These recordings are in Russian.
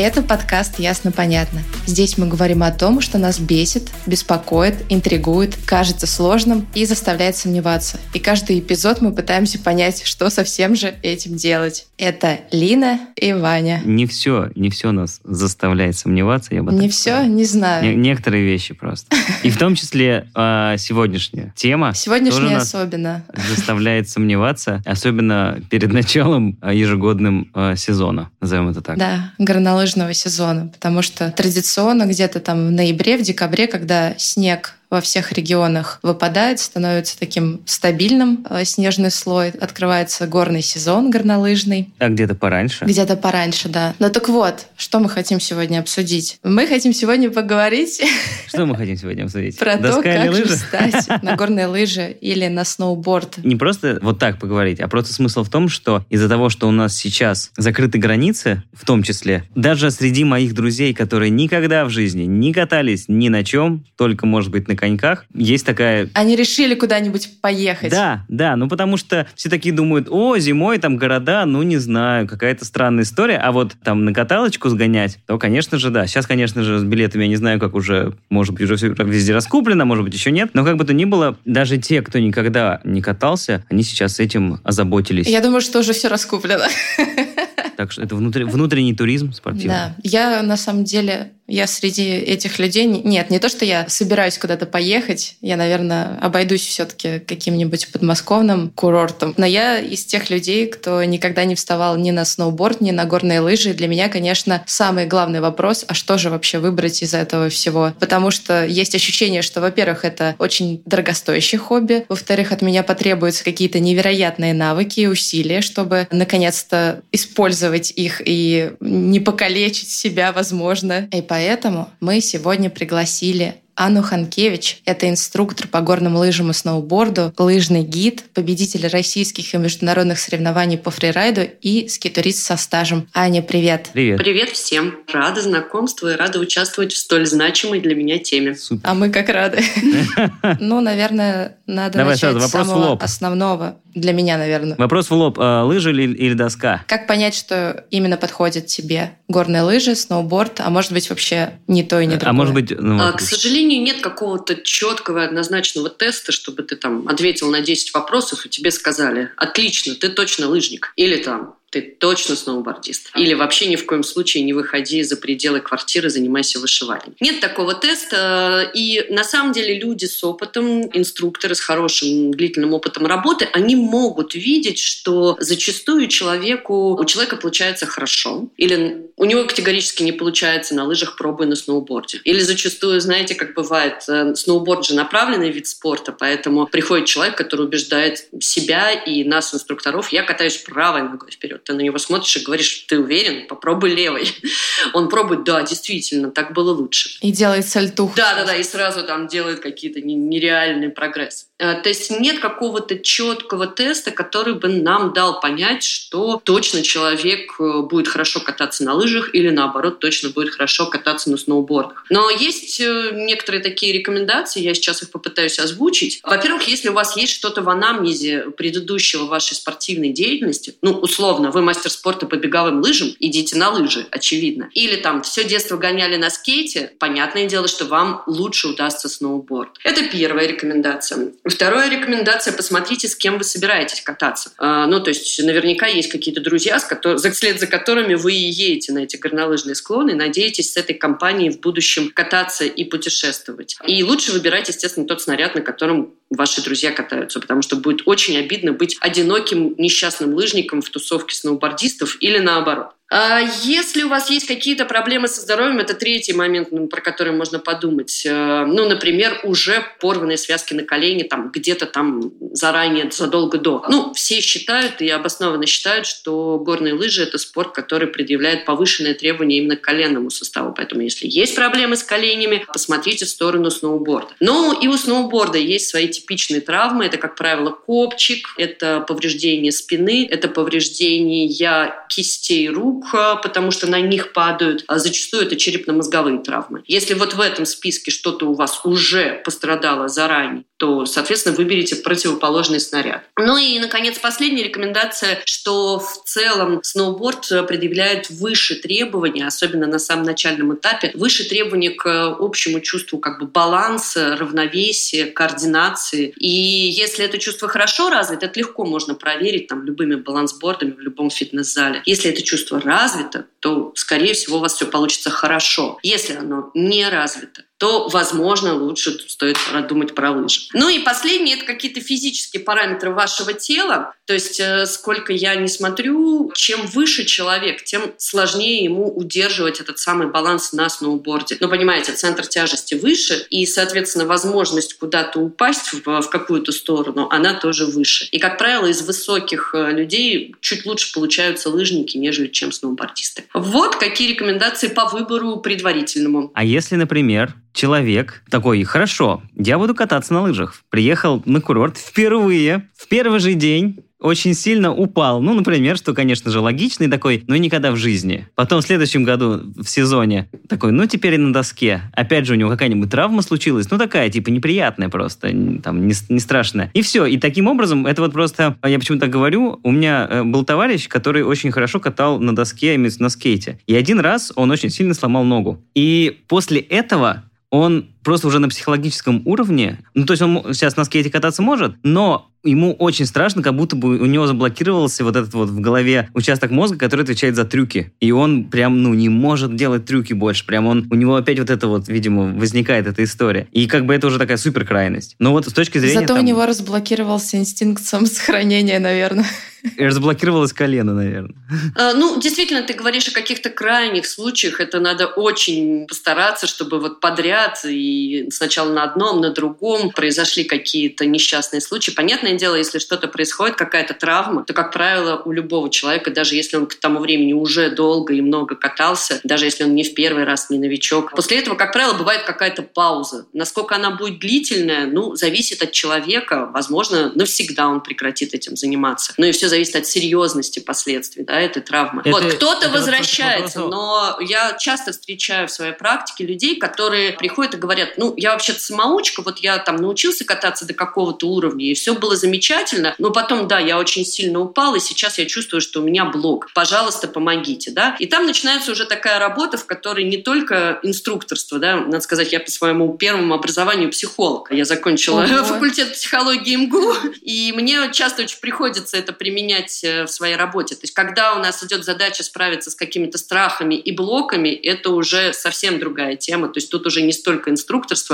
Это подкаст «Ясно-понятно». Здесь мы говорим о том, что нас бесит, беспокоит, интригует, кажется сложным и заставляет сомневаться. И каждый эпизод мы пытаемся понять, что со всем же этим делать. Это Лина и Ваня. Не все, не все нас заставляет сомневаться, я бы Не все, сказал. не знаю. Не- некоторые вещи просто. И в том числе а, сегодняшняя тема нас особенно. заставляет сомневаться, особенно перед началом а, ежегодным а, сезона, назовем это так. Да, горнолыжного сезона, потому что традиционно где-то там в ноябре, в декабре, когда снег во всех регионах выпадает, становится таким стабильным э, снежный слой, открывается горный сезон горнолыжный. А где-то пораньше. Где-то пораньше, да. Ну так вот, что мы хотим сегодня обсудить? Мы хотим сегодня поговорить Что мы хотим сегодня обсудить? про то, Доска как же встать на горные лыжи или на сноуборд. Не просто вот так поговорить, а просто смысл в том, что из-за того, что у нас сейчас закрыты границы, в том числе, даже среди моих друзей, которые никогда в жизни не катались ни на чем, только, может быть, на коньках, есть такая Они решили куда-нибудь поехать. Да, да, ну потому что все такие думают, о, зимой там города, ну не знаю, какая-то странная история, а вот там на каталочку сгонять, то, конечно же, да. Сейчас, конечно же, с билетами я не знаю, как уже, может быть, уже все везде раскуплено, может быть, еще нет, но как бы то ни было, даже те, кто никогда не катался, они сейчас этим озаботились. Я думаю, что уже все раскуплено. Так что это внутри- внутренний туризм спортивный. Да, я на самом деле, я среди этих людей... Нет, не то, что я собираюсь куда-то поехать, я, наверное, обойдусь все-таки каким-нибудь подмосковным курортом. Но я из тех людей, кто никогда не вставал ни на сноуборд, ни на горные лыжи. Для меня, конечно, самый главный вопрос, а что же вообще выбрать из этого всего? Потому что есть ощущение, что, во-первых, это очень дорогостоящее хобби, во-вторых, от меня потребуются какие-то невероятные навыки и усилия, чтобы наконец-то использовать их и не покалечить себя, возможно. И поэтому мы сегодня пригласили Анну Ханкевич. Это инструктор по горным лыжам и сноуборду, лыжный гид, победитель российских и международных соревнований по фрирайду и скитурист со стажем. Аня, привет! Привет. Привет всем! Рада знакомству и рада участвовать в столь значимой для меня теме. Супер. А мы как рады. Ну, наверное, надо Давай начать с самого лоб. основного. Для меня, наверное. Вопрос в лоб. а, лыжи или, или доска? Как понять, что именно подходит тебе? Горные лыжи, сноуборд, а может быть вообще не то и не другое? а может быть... ну, А, вот, К сожалению, нет какого-то четкого однозначного теста, чтобы ты там ответил на 10 вопросов и тебе сказали «Отлично, ты точно лыжник». Или там ты точно сноубордист. Или вообще ни в коем случае не выходи за пределы квартиры, занимайся вышиванием. Нет такого теста. И на самом деле люди с опытом, инструкторы с хорошим длительным опытом работы, они могут видеть, что зачастую человеку, у человека получается хорошо. Или у него категорически не получается на лыжах, пробуя на сноуборде. Или зачастую, знаете, как бывает, э, сноуборд же направленный вид спорта, поэтому приходит человек, который убеждает себя и нас, инструкторов, я катаюсь правой ногой вперед. Ты на него смотришь и говоришь, ты уверен? Попробуй левой. Он пробует, да, действительно, так было лучше. И делает сальтуху. Да, да, да, и сразу там делает какие-то не- нереальный прогресс. Э, То есть нет какого-то четкого теста, который бы нам дал понять, что точно человек э, будет хорошо кататься на лыжах или наоборот точно будет хорошо кататься на сноубордах. Но есть э, некоторые такие рекомендации, я сейчас их попытаюсь озвучить. Во-первых, если у вас есть что-то в анамнезе предыдущего вашей спортивной деятельности, ну, условно, вы мастер спорта по беговым лыжам, идите на лыжи, очевидно. Или там все детство гоняли на скейте, понятное дело, что вам лучше удастся сноуборд. Это первая рекомендация. Вторая рекомендация – посмотрите, с кем вы собираетесь кататься. А, ну, то есть наверняка есть какие-то друзья, с котор- за- вслед за которыми вы и едете на эти горнолыжные склоны, надеетесь с этой компанией в будущем кататься и путешествовать. И лучше выбирать, естественно, тот снаряд, на котором ваши друзья катаются, потому что будет очень обидно быть одиноким несчастным лыжником в тусовке сноубордистов или наоборот. А Если у вас есть какие-то проблемы со здоровьем, это третий момент, ну, про который можно подумать. Э, Ну, например, уже порванные связки на колени там где-то там заранее, задолго до. Ну, все считают и обоснованно считают, что горные лыжи – это спорт, который предъявляет повышенные требования именно к коленному составу. Поэтому, если есть проблемы с коленями, посмотрите в сторону сноуборда. Ну, и у сноуборда есть свои типичные травмы. Это, как правило, копчик, это повреждение спины, это повреждение кистей рук, потому что на них падают. А зачастую это черепно-мозговые травмы. Если вот в этом списке что-то у вас уже пострадало заранее, то, соответственно, выберите противоположный снаряд. Ну и, наконец, последняя рекомендация, что в целом сноуборд предъявляет выше требования, особенно на самом начальном этапе, выше требования к общему чувству как бы баланса, равновесия, координации. И если это чувство хорошо развито, это легко можно проверить там любыми балансбордами в любом фитнес-зале. Если это чувство развито, то, скорее всего, у вас все получится хорошо. Если оно не развито, то, возможно, лучше стоит продумать про лыжи. Ну и последнее – это какие-то физические параметры вашего тела. То есть, э, сколько я не смотрю, чем выше человек, тем сложнее ему удерживать этот самый баланс на сноуборде. Ну, понимаете, центр тяжести выше, и, соответственно, возможность куда-то упасть в, в какую-то сторону, она тоже выше. И, как правило, из высоких э, людей чуть лучше получаются лыжники, нежели чем сноубордисты. Вот какие рекомендации по выбору предварительному. А если, например, человек такой, хорошо, я буду кататься на лыжах. Приехал на курорт впервые, в первый же день, очень сильно упал. Ну, например, что, конечно же, логичный такой, но никогда в жизни. Потом в следующем году в сезоне такой, ну, теперь и на доске. Опять же, у него какая-нибудь травма случилась, ну, такая, типа, неприятная просто, там, не, не страшная. И все. И таким образом, это вот просто, я почему так говорю, у меня э, был товарищ, который очень хорошо катал на доске, на скейте. И один раз он очень сильно сломал ногу. И после этого он просто уже на психологическом уровне, ну, то есть он сейчас на скейте кататься может, но ему очень страшно, как будто бы у него заблокировался вот этот вот в голове участок мозга, который отвечает за трюки. И он прям, ну, не может делать трюки больше. Прям он, у него опять вот это вот, видимо, возникает эта история. И как бы это уже такая супер крайность. Но вот с точки зрения... Зато там, у него разблокировался инстинкт самосохранения, наверное. И разблокировалось колено, наверное. А, ну, действительно, ты говоришь о каких-то крайних случаях. Это надо очень постараться, чтобы вот подряд и сначала на одном, на другом произошли какие-то несчастные случаи. Понятное дело, если что-то происходит, какая-то травма, то, как правило, у любого человека, даже если он к тому времени уже долго и много катался, даже если он не в первый раз, не новичок, после этого, как правило, бывает какая-то пауза. Насколько она будет длительная, ну, зависит от человека. Возможно, навсегда он прекратит этим заниматься. Ну и все зависит от серьезности последствий да, этой травмы. Это, вот кто-то возвращается, но я часто встречаю в своей практике людей, которые приходят и говорят, ну, я вообще-то самоучка, вот я там научился кататься до какого-то уровня, и все было замечательно, но потом, да, я очень сильно упал, и сейчас я чувствую, что у меня блок. Пожалуйста, помогите, да. И там начинается уже такая работа, в которой не только инструкторство, да, надо сказать, я по своему первому образованию психолог. Я закончила Ого. факультет психологии МГУ, и мне часто очень приходится это применять применять э, в своей работе. То есть, когда у нас идет задача справиться с какими-то страхами и блоками, это уже совсем другая тема. То есть, тут уже не столько инструкторство,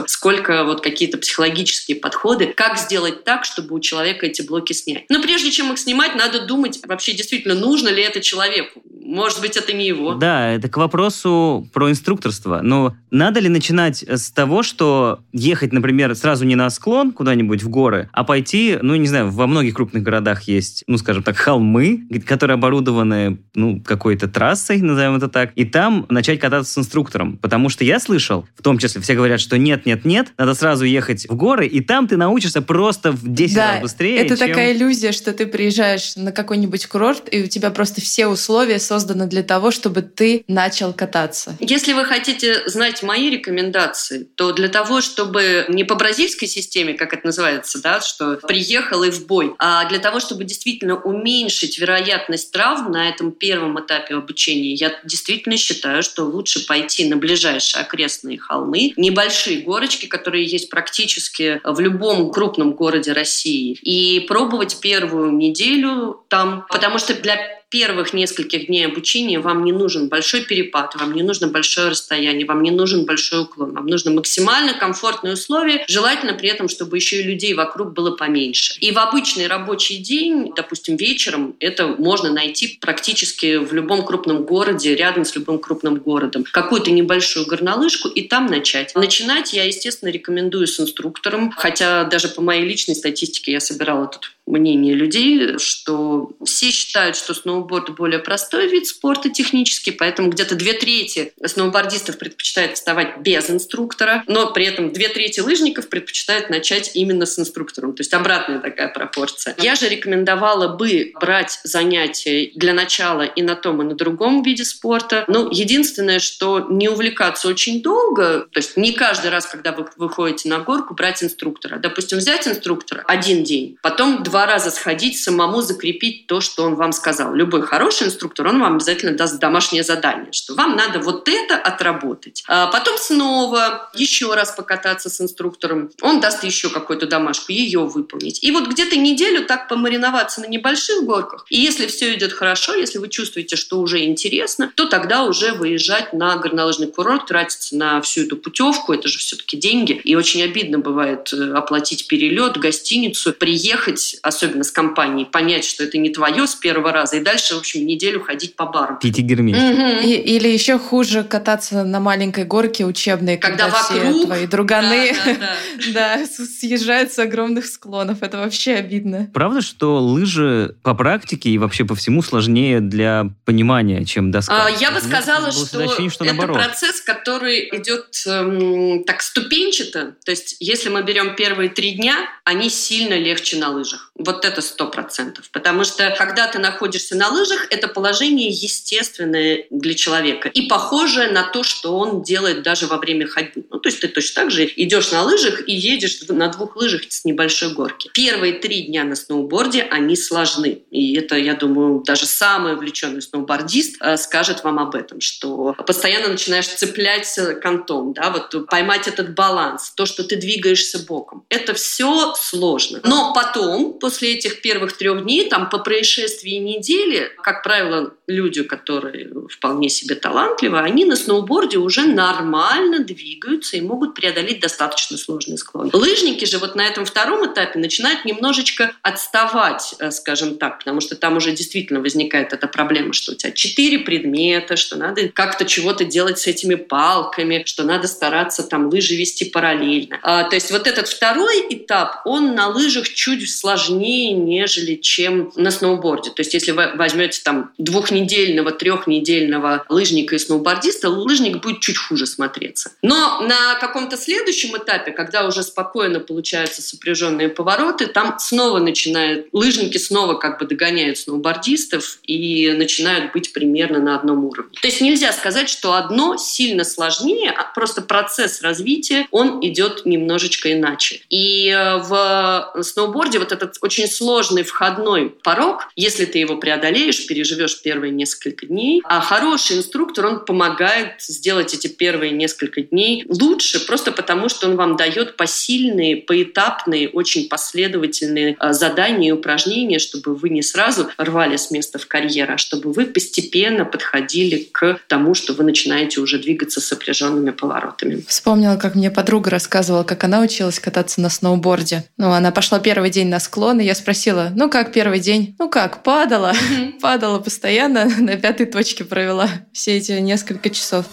сколько вот какие-то психологические подходы. Как сделать так, чтобы у человека эти блоки снять? Но прежде чем их снимать, надо думать, вообще действительно нужно ли это человеку. Может быть, это не его. Да, это к вопросу про инструкторство. Но надо ли начинать с того, что ехать, например, сразу не на склон куда-нибудь в горы, а пойти, ну, не знаю, во многих крупных городах есть, ну, скажем так, холмы, которые оборудованы, ну, какой-то трассой, назовем это так, и там начать кататься с инструктором. Потому что я слышал, в том числе все говорят, что нет, нет, нет, надо сразу ехать в горы, и там ты научишься просто в 10 да, раз быстрее. это чем... такая иллюзия, что ты приезжаешь на какой-нибудь курорт, и у тебя просто все условия созданы для того, чтобы ты начал кататься. Если вы хотите знать мои рекомендации, то для того, чтобы не по бразильской системе, как это называется, да, что приехал и в бой, а для того, чтобы действительно уменьшить вероятность травм на этом первом этапе обучения, я действительно считаю, что лучше пойти на ближайшие окрестные холмы, небольшие горочки, которые есть практически в любом крупном городе России, и пробовать первую неделю там, потому что для первых нескольких дней обучения вам не нужен большой перепад, вам не нужно большое расстояние, вам не нужен большой уклон, вам нужно максимально комфортные условия, желательно при этом, чтобы еще и людей вокруг было поменьше. И в обычный рабочий день, допустим, вечером, это можно найти практически в любом крупном городе, рядом с любым крупным городом. Какую-то небольшую горнолыжку и там начать. Начинать я, естественно, рекомендую с инструктором, хотя даже по моей личной статистике я собирала тут мнение людей, что все считают, что сноуборд более простой вид спорта технически, поэтому где-то две трети сноубордистов предпочитают вставать без инструктора, но при этом две трети лыжников предпочитают начать именно с инструктором. То есть обратная такая пропорция. Я же рекомендовала бы брать занятия для начала и на том, и на другом виде спорта. Ну, единственное, что не увлекаться очень долго, то есть не каждый раз, когда вы выходите на горку, брать инструктора. Допустим, взять инструктора один день, потом два раза сходить, самому закрепить то, что он вам сказал. Любой хороший инструктор, он вам обязательно даст домашнее задание, что вам надо вот это отработать. А потом снова еще раз покататься с инструктором. Он даст еще какую-то домашку, ее выполнить. И вот где-то неделю так помариноваться на небольших горках. И если все идет хорошо, если вы чувствуете, что уже интересно, то тогда уже выезжать на горнолыжный курорт, тратиться на всю эту путевку, это же все-таки деньги. И очень обидно бывает э, оплатить перелет, гостиницу, приехать, особенно с компанией, понять, что это не твое с первого раза, и дальше, в общем, неделю ходить по барам. Пить и герметь. Угу. или еще хуже кататься на маленькой горке учебной, когда, когда вокруг, все твои друганы да, да, съезжают с огромных склонов. Это вообще обидно. Правда, что лыжи по практике и вообще по всему сложнее для понимания, чем доска? А, я бы сказала, что, ощущение, что это процесс, который идет эм, так ступенчато. То есть, если мы берем первые три дня, они сильно легче на лыжах. Вот это сто процентов. Потому что, когда ты находишься на лыжах, это положение естественное для человека и похожее на то, что он делает даже во время ходьбы. Ну, то есть ты точно так же идешь на лыжах и едешь на двух лыжах с небольшой горки. Первые три дня на сноуборде, они сложны. И это, я думаю, даже самый увлеченный сноубордист э, скажет вам об этом, что постоянно начинаешь цеплять кантом, да, вот поймать этот баланс, то, что ты двигаешься боком. Это все сложно. Но потом, после этих первых трех дней, там по происшествии недели, как правило, люди, которые вполне себе талантливы, они на сноуборде уже нормально двигаются и могут преодолеть достаточно сложный склон. Лыжники же вот на этом втором этапе начинают немножечко отставать, э, скажем так, потому что там уже действительно возникает эта проблема, что у тебя четыре предмета, что надо как-то чего-то делать с этими палками, что надо стараться там лыжи вести параллельно. А, то есть вот этот второй этап, он на лыжах чуть сложнее, нежели чем на сноуборде. То есть если вы возьмете там двухнедельного, трехнедельного лыжника и сноубордиста, лыжник будет чуть хуже смотреться. Но на каком-то следующем этапе, когда уже спокойно получаются сопряженные повороты, там снова начинают, лыжники снова как бы догоняют сноубордистов и начинают быть примерно на одном уровне. То есть нельзя сказать, что одно сильно сложнее, а просто процесс развития, он идет немножечко иначе. И э, в сноуборде вот этот очень сложный входной порог, если ты его преодолеешь, переживешь первые несколько дней, а хороший инструктор, он помогает сделать эти первые несколько дней лучше, просто потому что он вам дает посильные, поэтапные, очень последовательные э, задания и упражнения, чтобы вы не сразу рвали с места в карьер, а чтобы вы постепенно подходили к тому, что вы начинаете уже двигаться с сопряженными поворотами. Вспомнила, как мне подруга рассказывала, как она училась кататься на сноуборде. Ну, она пошла первый день на склон, и я спросила, ну как первый день? Ну как, падала. Падала постоянно, на пятой точке провела все эти несколько часов.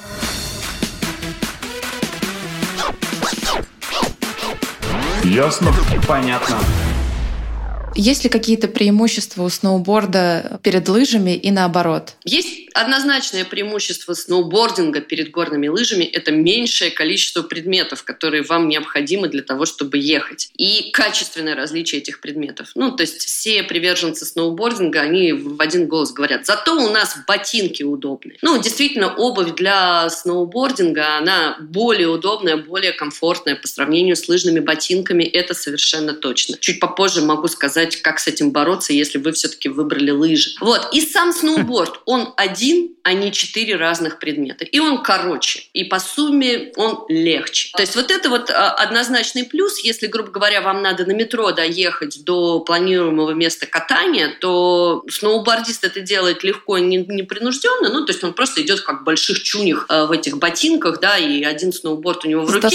Ясно? Понятно. Есть ли какие-то преимущества у сноуборда перед лыжами и наоборот? Есть однозначное преимущество сноубординга перед горными лыжами – это меньшее количество предметов, которые вам необходимы для того, чтобы ехать. И качественное различие этих предметов. Ну, то есть все приверженцы сноубординга, они в один голос говорят, зато у нас ботинки удобные. Ну, действительно, обувь для сноубординга, она более удобная, более комфортная по сравнению с лыжными ботинками, это совершенно точно. Чуть попозже могу сказать, как с этим бороться, если вы все-таки выбрали лыжи. Вот. И сам сноуборд, он один один, а не четыре разных предмета. И он короче, и по сумме он легче. То есть вот это вот а, однозначный плюс. Если, грубо говоря, вам надо на метро доехать до планируемого места катания, то сноубордист это делает легко и непринужденно. Ну, то есть он просто идет как в больших чунях а, в этих ботинках, да, и один сноуборд у него в руке.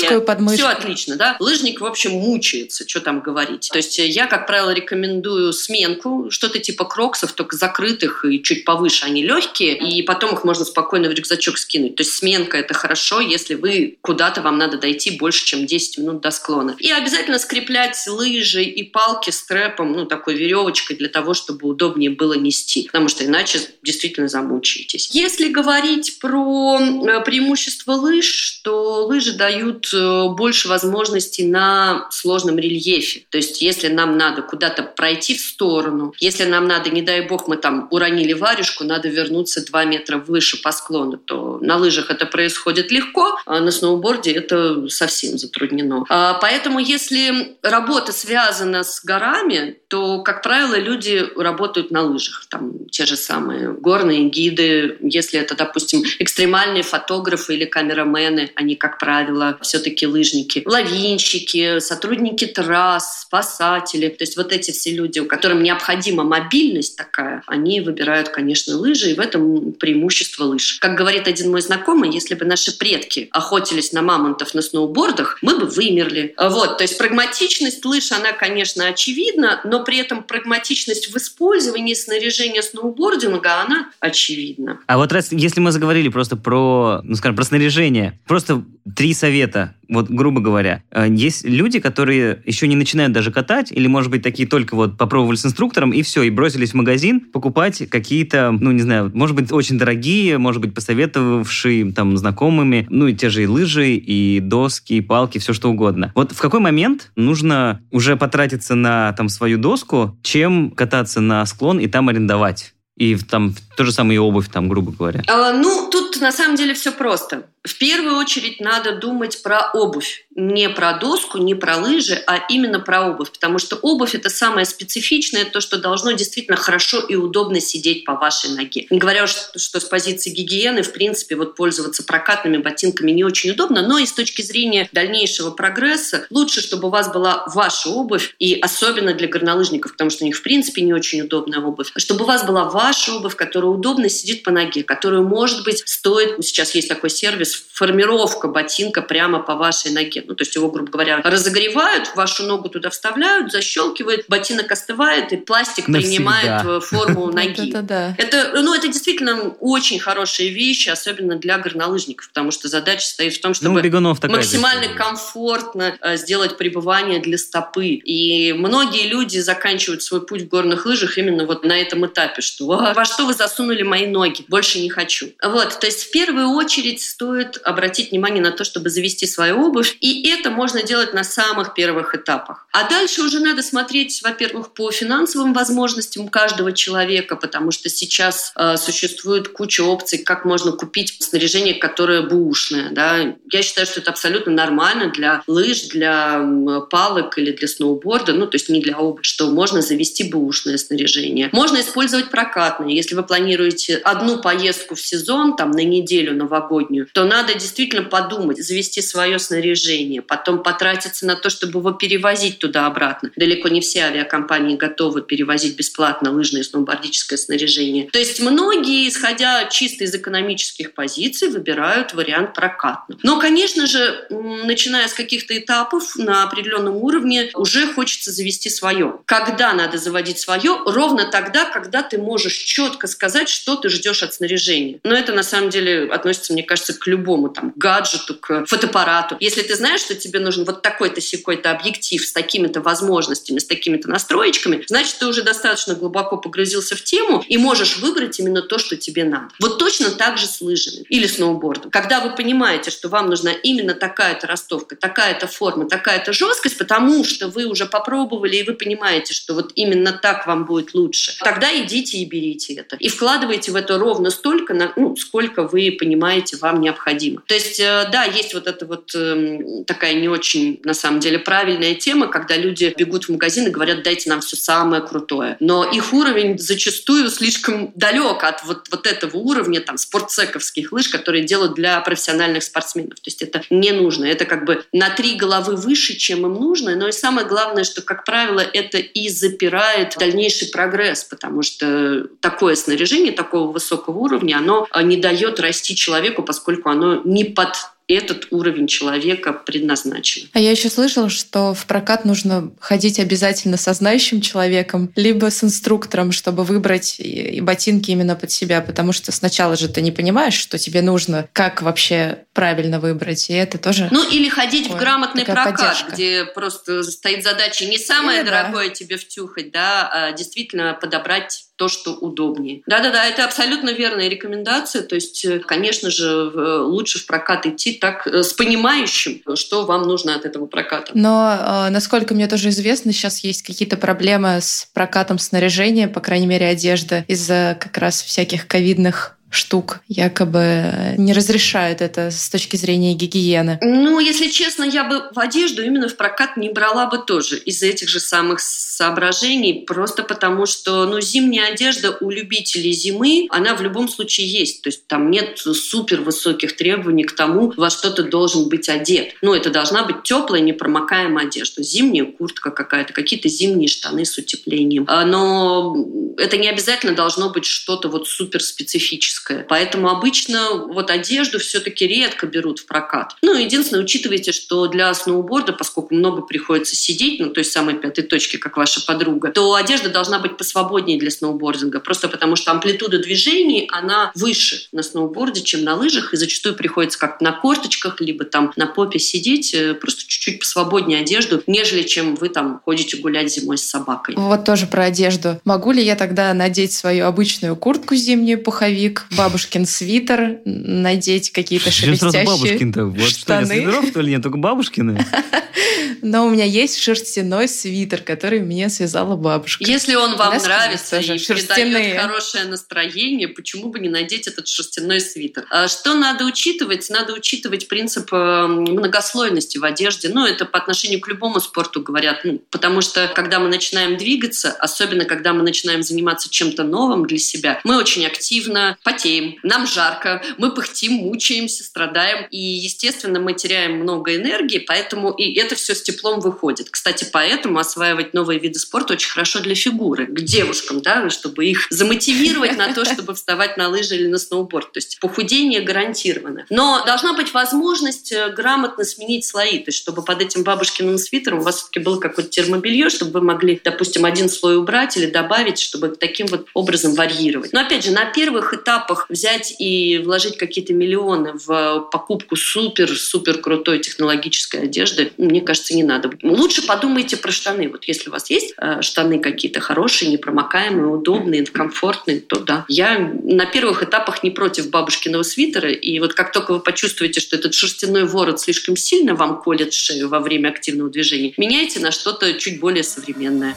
Все отлично, да. Лыжник, в общем, мучается, что там говорить. То есть я, как правило, рекомендую сменку, что-то типа кроксов, только закрытых и чуть повыше они легкие, и потом их можно спокойно в рюкзачок скинуть. То есть сменка – это хорошо, если вы куда-то вам надо дойти больше, чем 10 минут до склона. И обязательно скреплять лыжи и палки стрэпом, ну, такой веревочкой для того, чтобы удобнее было нести, потому что иначе действительно замучаетесь. Если говорить про э, преимущество лыж, то лыжи дают э, больше возможностей на сложном рельефе. То есть если нам надо куда-то пройти в сторону, если нам надо, не дай бог, мы там уронили варежку, надо вернуться 2 метра выше по склону, то на лыжах это происходит легко, а на сноуборде это совсем затруднено. А, поэтому если работа связана с горами, то, как правило, люди работают на лыжах. Там те же самые горные гиды, если это, допустим, экстремальные фотографы или камерамены, они, как правило, все-таки лыжники. Лавинщики, сотрудники трасс, спасатели. То есть вот эти все люди, которым необходима мобильность такая, они выбирают, конечно, лыжи, и в этом преимущество лыж. Как говорит один мой знакомый, если бы наши предки охотились на мамонтов на сноубордах, мы бы вымерли. Вот, то есть прагматичность лыж, она, конечно, очевидна, но при этом прагматичность в использовании снаряжения сноубординга, она очевидна. А вот раз, если мы заговорили просто про, ну, скажем, про снаряжение, просто три совета вот грубо говоря, э, есть люди, которые еще не начинают даже катать, или, может быть, такие только вот попробовали с инструктором, и все, и бросились в магазин покупать какие-то, ну, не знаю, может быть, очень дорогие, может быть, посоветовавшие там знакомыми, ну, и те же и лыжи, и доски, и палки, все что угодно. Вот в какой момент нужно уже потратиться на там свою доску, чем кататься на склон и там арендовать? И там то же самое и обувь, там, грубо говоря. А, ну, тут на самом деле все просто. В первую очередь надо думать про обувь. Не про доску, не про лыжи, а именно про обувь. Потому что обувь – это самое специфичное, то, что должно действительно хорошо и удобно сидеть по вашей ноге. Не говоря, что, что с позиции гигиены, в принципе, вот пользоваться прокатными ботинками не очень удобно, но и с точки зрения дальнейшего прогресса лучше, чтобы у вас была ваша обувь, и особенно для горнолыжников, потому что у них, в принципе, не очень удобная обувь, чтобы у вас была ваша обувь, которая удобно сидит по ноге, которая, может быть, стоит, сейчас есть такой сервис, формировка ботинка прямо по вашей ноге. Ну, то есть его, грубо говоря, разогревают, вашу ногу туда вставляют, защелкивают, ботинок остывает, и пластик Навсегда. принимает э, форму ноги. Это, ну, это действительно очень хорошие вещи, особенно для горнолыжников, потому что задача стоит в том, ну, чтобы максимально комфортно э, сделать пребывание для стопы. И многие люди заканчивают свой путь в горных лыжах именно вот на этом этапе, что во что вы засунули мои ноги, больше не хочу. Вот, то есть в первую очередь стоит обратить внимание на то, чтобы завести свою обувь. И это можно делать на самых первых этапах. А дальше уже надо смотреть, во-первых, по финансовым возможностям каждого человека, потому что сейчас э, существует куча опций, как можно купить снаряжение, которое бушное. Да? Я считаю, что это абсолютно нормально для лыж, для палок или для сноуборда, ну, то есть не для обуви, что можно завести бушное снаряжение. Можно использовать прокатное. Если вы планируете одну поездку в сезон, там, на неделю новогоднюю, то надо действительно подумать, завести свое снаряжение, потом потратиться на то, чтобы его перевозить туда-обратно. Далеко не все авиакомпании готовы перевозить бесплатно лыжное и сноубордическое снаряжение. То есть многие, исходя чисто из экономических позиций, выбирают вариант прокатный. Но, конечно же, начиная с каких-то этапов на определенном уровне, уже хочется завести свое. Когда надо заводить свое? Ровно тогда, когда ты можешь четко сказать, что ты ждешь от снаряжения. Но это на самом деле относится, мне кажется, к любому там гаджету, к фотоаппарату. Если ты знаешь, что тебе нужен вот такой-то секой-то объектив с такими-то возможностями, с такими-то настроечками, значит, ты уже достаточно глубоко погрузился в тему и можешь выбрать именно то, что тебе надо. Вот точно так же с лыжами или сноубордом. Когда вы понимаете, что вам нужна именно такая-то ростовка, такая-то форма, такая-то жесткость, потому что вы уже попробовали и вы понимаете, что вот именно так вам будет лучше, тогда идите и берите это. И вкладывайте в это ровно столько, ну, сколько вы понимаете вам необходимо. То есть, э, да, есть вот эта вот эм, такая не очень, на самом деле, правильная тема, когда люди бегут в магазин и говорят, дайте нам все самое крутое. Но их уровень зачастую слишком далек от вот, вот этого уровня там спортсековских лыж, которые делают для профессиональных спортсменов. То есть это не нужно. Это как бы на три головы выше, чем им нужно. Но и самое главное, что, как правило, это и запирает дальнейший прогресс, потому что такое снаряжение такого высокого уровня, оно не дает расти человеку, поскольку оно не под этот уровень человека предназначен. А я еще слышала, что в прокат нужно ходить обязательно со знающим человеком, либо с инструктором, чтобы выбрать и ботинки именно под себя, потому что сначала же ты не понимаешь, что тебе нужно, как вообще правильно выбрать, и это тоже... Ну, или ходить в грамотный прокат, поддержка. где просто стоит задача не самое или дорогое да. тебе втюхать, да, а действительно подобрать то, что удобнее. Да-да-да, это абсолютно верная рекомендация. То есть, э, конечно же, лучше в прокат идти так э, с понимающим, что вам нужно от этого проката. Но, э, насколько мне тоже известно, сейчас есть какие-то проблемы с прокатом снаряжения, по крайней мере, одежды, из-за как раз всяких ковидных штук якобы не разрешают это с точки зрения гигиены? Ну, если честно, я бы в одежду именно в прокат не брала бы тоже из-за этих же самых соображений, просто потому что, ну, зимняя одежда у любителей зимы, она в любом случае есть. То есть там нет супер высоких требований к тому, во что ты должен быть одет. Ну, это должна быть теплая, непромокаемая одежда. Зимняя куртка какая-то, какие-то зимние штаны с утеплением. А, но это не обязательно должно быть что-то вот супер специфическое классическое. Поэтому обычно вот одежду все-таки редко берут в прокат. Ну, единственное, учитывайте, что для сноуборда, поскольку много приходится сидеть, ну, той самой пятой точки, как ваша подруга, то одежда должна быть посвободнее для сноубординга. Просто потому что амплитуда движений, она выше на сноуборде, чем на лыжах, и зачастую приходится как на корточках, либо там на попе сидеть, э, просто чуть-чуть посвободнее одежду, нежели чем вы там ходите гулять зимой с собакой. Вот тоже про одежду. Могу ли я тогда надеть свою обычную куртку зимнюю, пуховик, бабушкин свитер, надеть какие-то шелестящие бабушкин-то? Вот штаны. что, я свитеров, то ли нет, только бабушкины? Но у меня есть шерстяной свитер, который мне связала бабушка. Если он вам нравится и придает хорошее настроение, почему бы не надеть этот шерстяной свитер? А что надо учитывать? Надо учитывать принцип э, многослойности в одежде. Ну, это по отношению к любому спорту говорят. Ну, потому что, когда мы начинаем двигаться, особенно когда мы начинаем заниматься чем-то новым для себя, мы очень активно потеем, нам жарко, мы пыхтим, мучаемся, страдаем. И, естественно, мы теряем много энергии, поэтому и это все с теплом выходит. Кстати, поэтому осваивать новые виды спорта очень хорошо для фигуры, к девушкам, да, чтобы их замотивировать на то, чтобы вставать на лыжи или на сноуборд. То есть похудение гарантировано. Но должна быть возможность э, грамотно сменить слои, то есть чтобы под этим бабушкиным свитером у вас все-таки было какое-то термобелье, чтобы вы могли, допустим, один слой убрать или добавить, чтобы таким вот образом варьировать. Но опять же, на первых этапах взять и вложить какие-то миллионы в покупку супер-супер крутой технологической одежды, мне кажется, не надо. Лучше подумайте про штаны. Вот если у вас есть э, штаны какие-то хорошие, непромокаемые, удобные, комфортные, то да. Я на первых этапах не против бабушкиного свитера. И вот как только вы почувствуете, что этот шерстяной ворот слишком сильно вам колет шею во время активного движения, меняйте на что-то чуть более современное.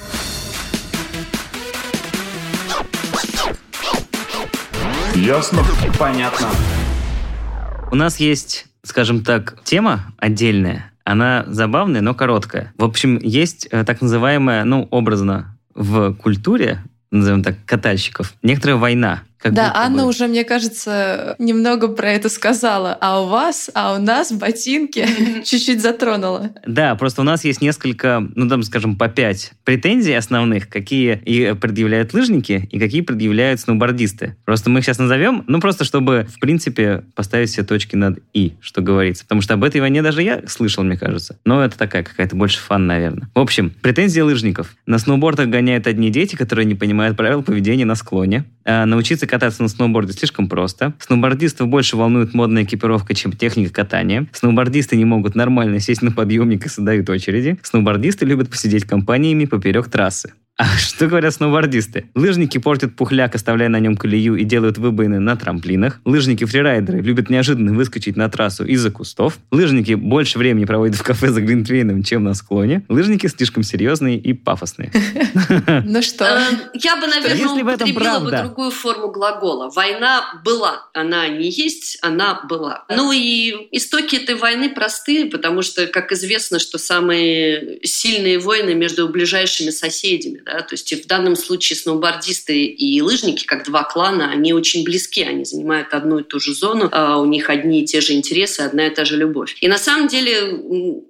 Ясно? Понятно. У нас есть, скажем так, тема отдельная, она забавная, но короткая. В общем, есть э, так называемая, ну, образно, в культуре, назовем так, катальщиков, некоторая война как да, Анна бы. уже, мне кажется, немного про это сказала. А у вас, а у нас ботинки чуть-чуть затронула. Да, просто у нас есть несколько, ну там, скажем, по пять претензий основных, какие и предъявляют лыжники, и какие предъявляют сноубордисты. Просто мы их сейчас назовем, ну просто чтобы, в принципе, поставить все точки над «и», что говорится. Потому что об этой войне даже я слышал, мне кажется. Но это такая какая-то больше фан, наверное. В общем, претензии лыжников. На сноубордах гоняют одни дети, которые не понимают правил поведения на склоне. А научиться кататься на сноуборде слишком просто. Сноубордистов больше волнует модная экипировка, чем техника катания. Сноубордисты не могут нормально сесть на подъемник и создают очереди. Сноубордисты любят посидеть компаниями поперек трассы. А что говорят сноубордисты? Лыжники портят пухляк, оставляя на нем колею и делают выбоины на трамплинах. Лыжники-фрирайдеры любят неожиданно выскочить на трассу из-за кустов. Лыжники больше времени проводят в кафе за глинтвейном, чем на склоне. Лыжники слишком серьезные и пафосные. Ну что? Э, я бы, наверное, употребила бы другую форму глагола. Война была. Она не есть, она была. Ну и истоки этой войны простые, потому что, как известно, что самые сильные войны между ближайшими соседями. Да? То есть в данном случае сноубордисты и лыжники, как два клана, они очень близки, они занимают одну и ту же зону, а у них одни и те же интересы, одна и та же любовь. И на самом деле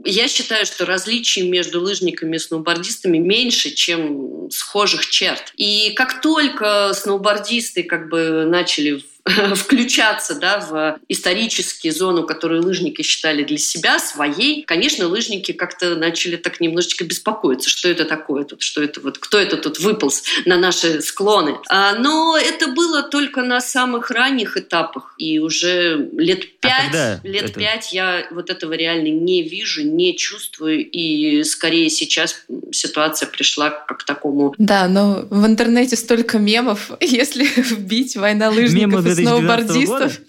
я считаю, что различий между лыжниками и сноубордистами меньше, чем схожих черт. И как только сноубордисты как бы начали включаться да, в исторические зону, которую лыжники считали для себя своей, конечно, лыжники как-то начали так немножечко беспокоиться, что это такое тут, что это вот, кто это тут выполз на наши склоны. А, но это было только на самых ранних этапах, и уже лет а пять, а лет это... пять я вот этого реально не вижу, не чувствую, и скорее сейчас ситуация пришла к такому. Да, но в интернете столько мемов, если вбить война лыжников и сноубордистов.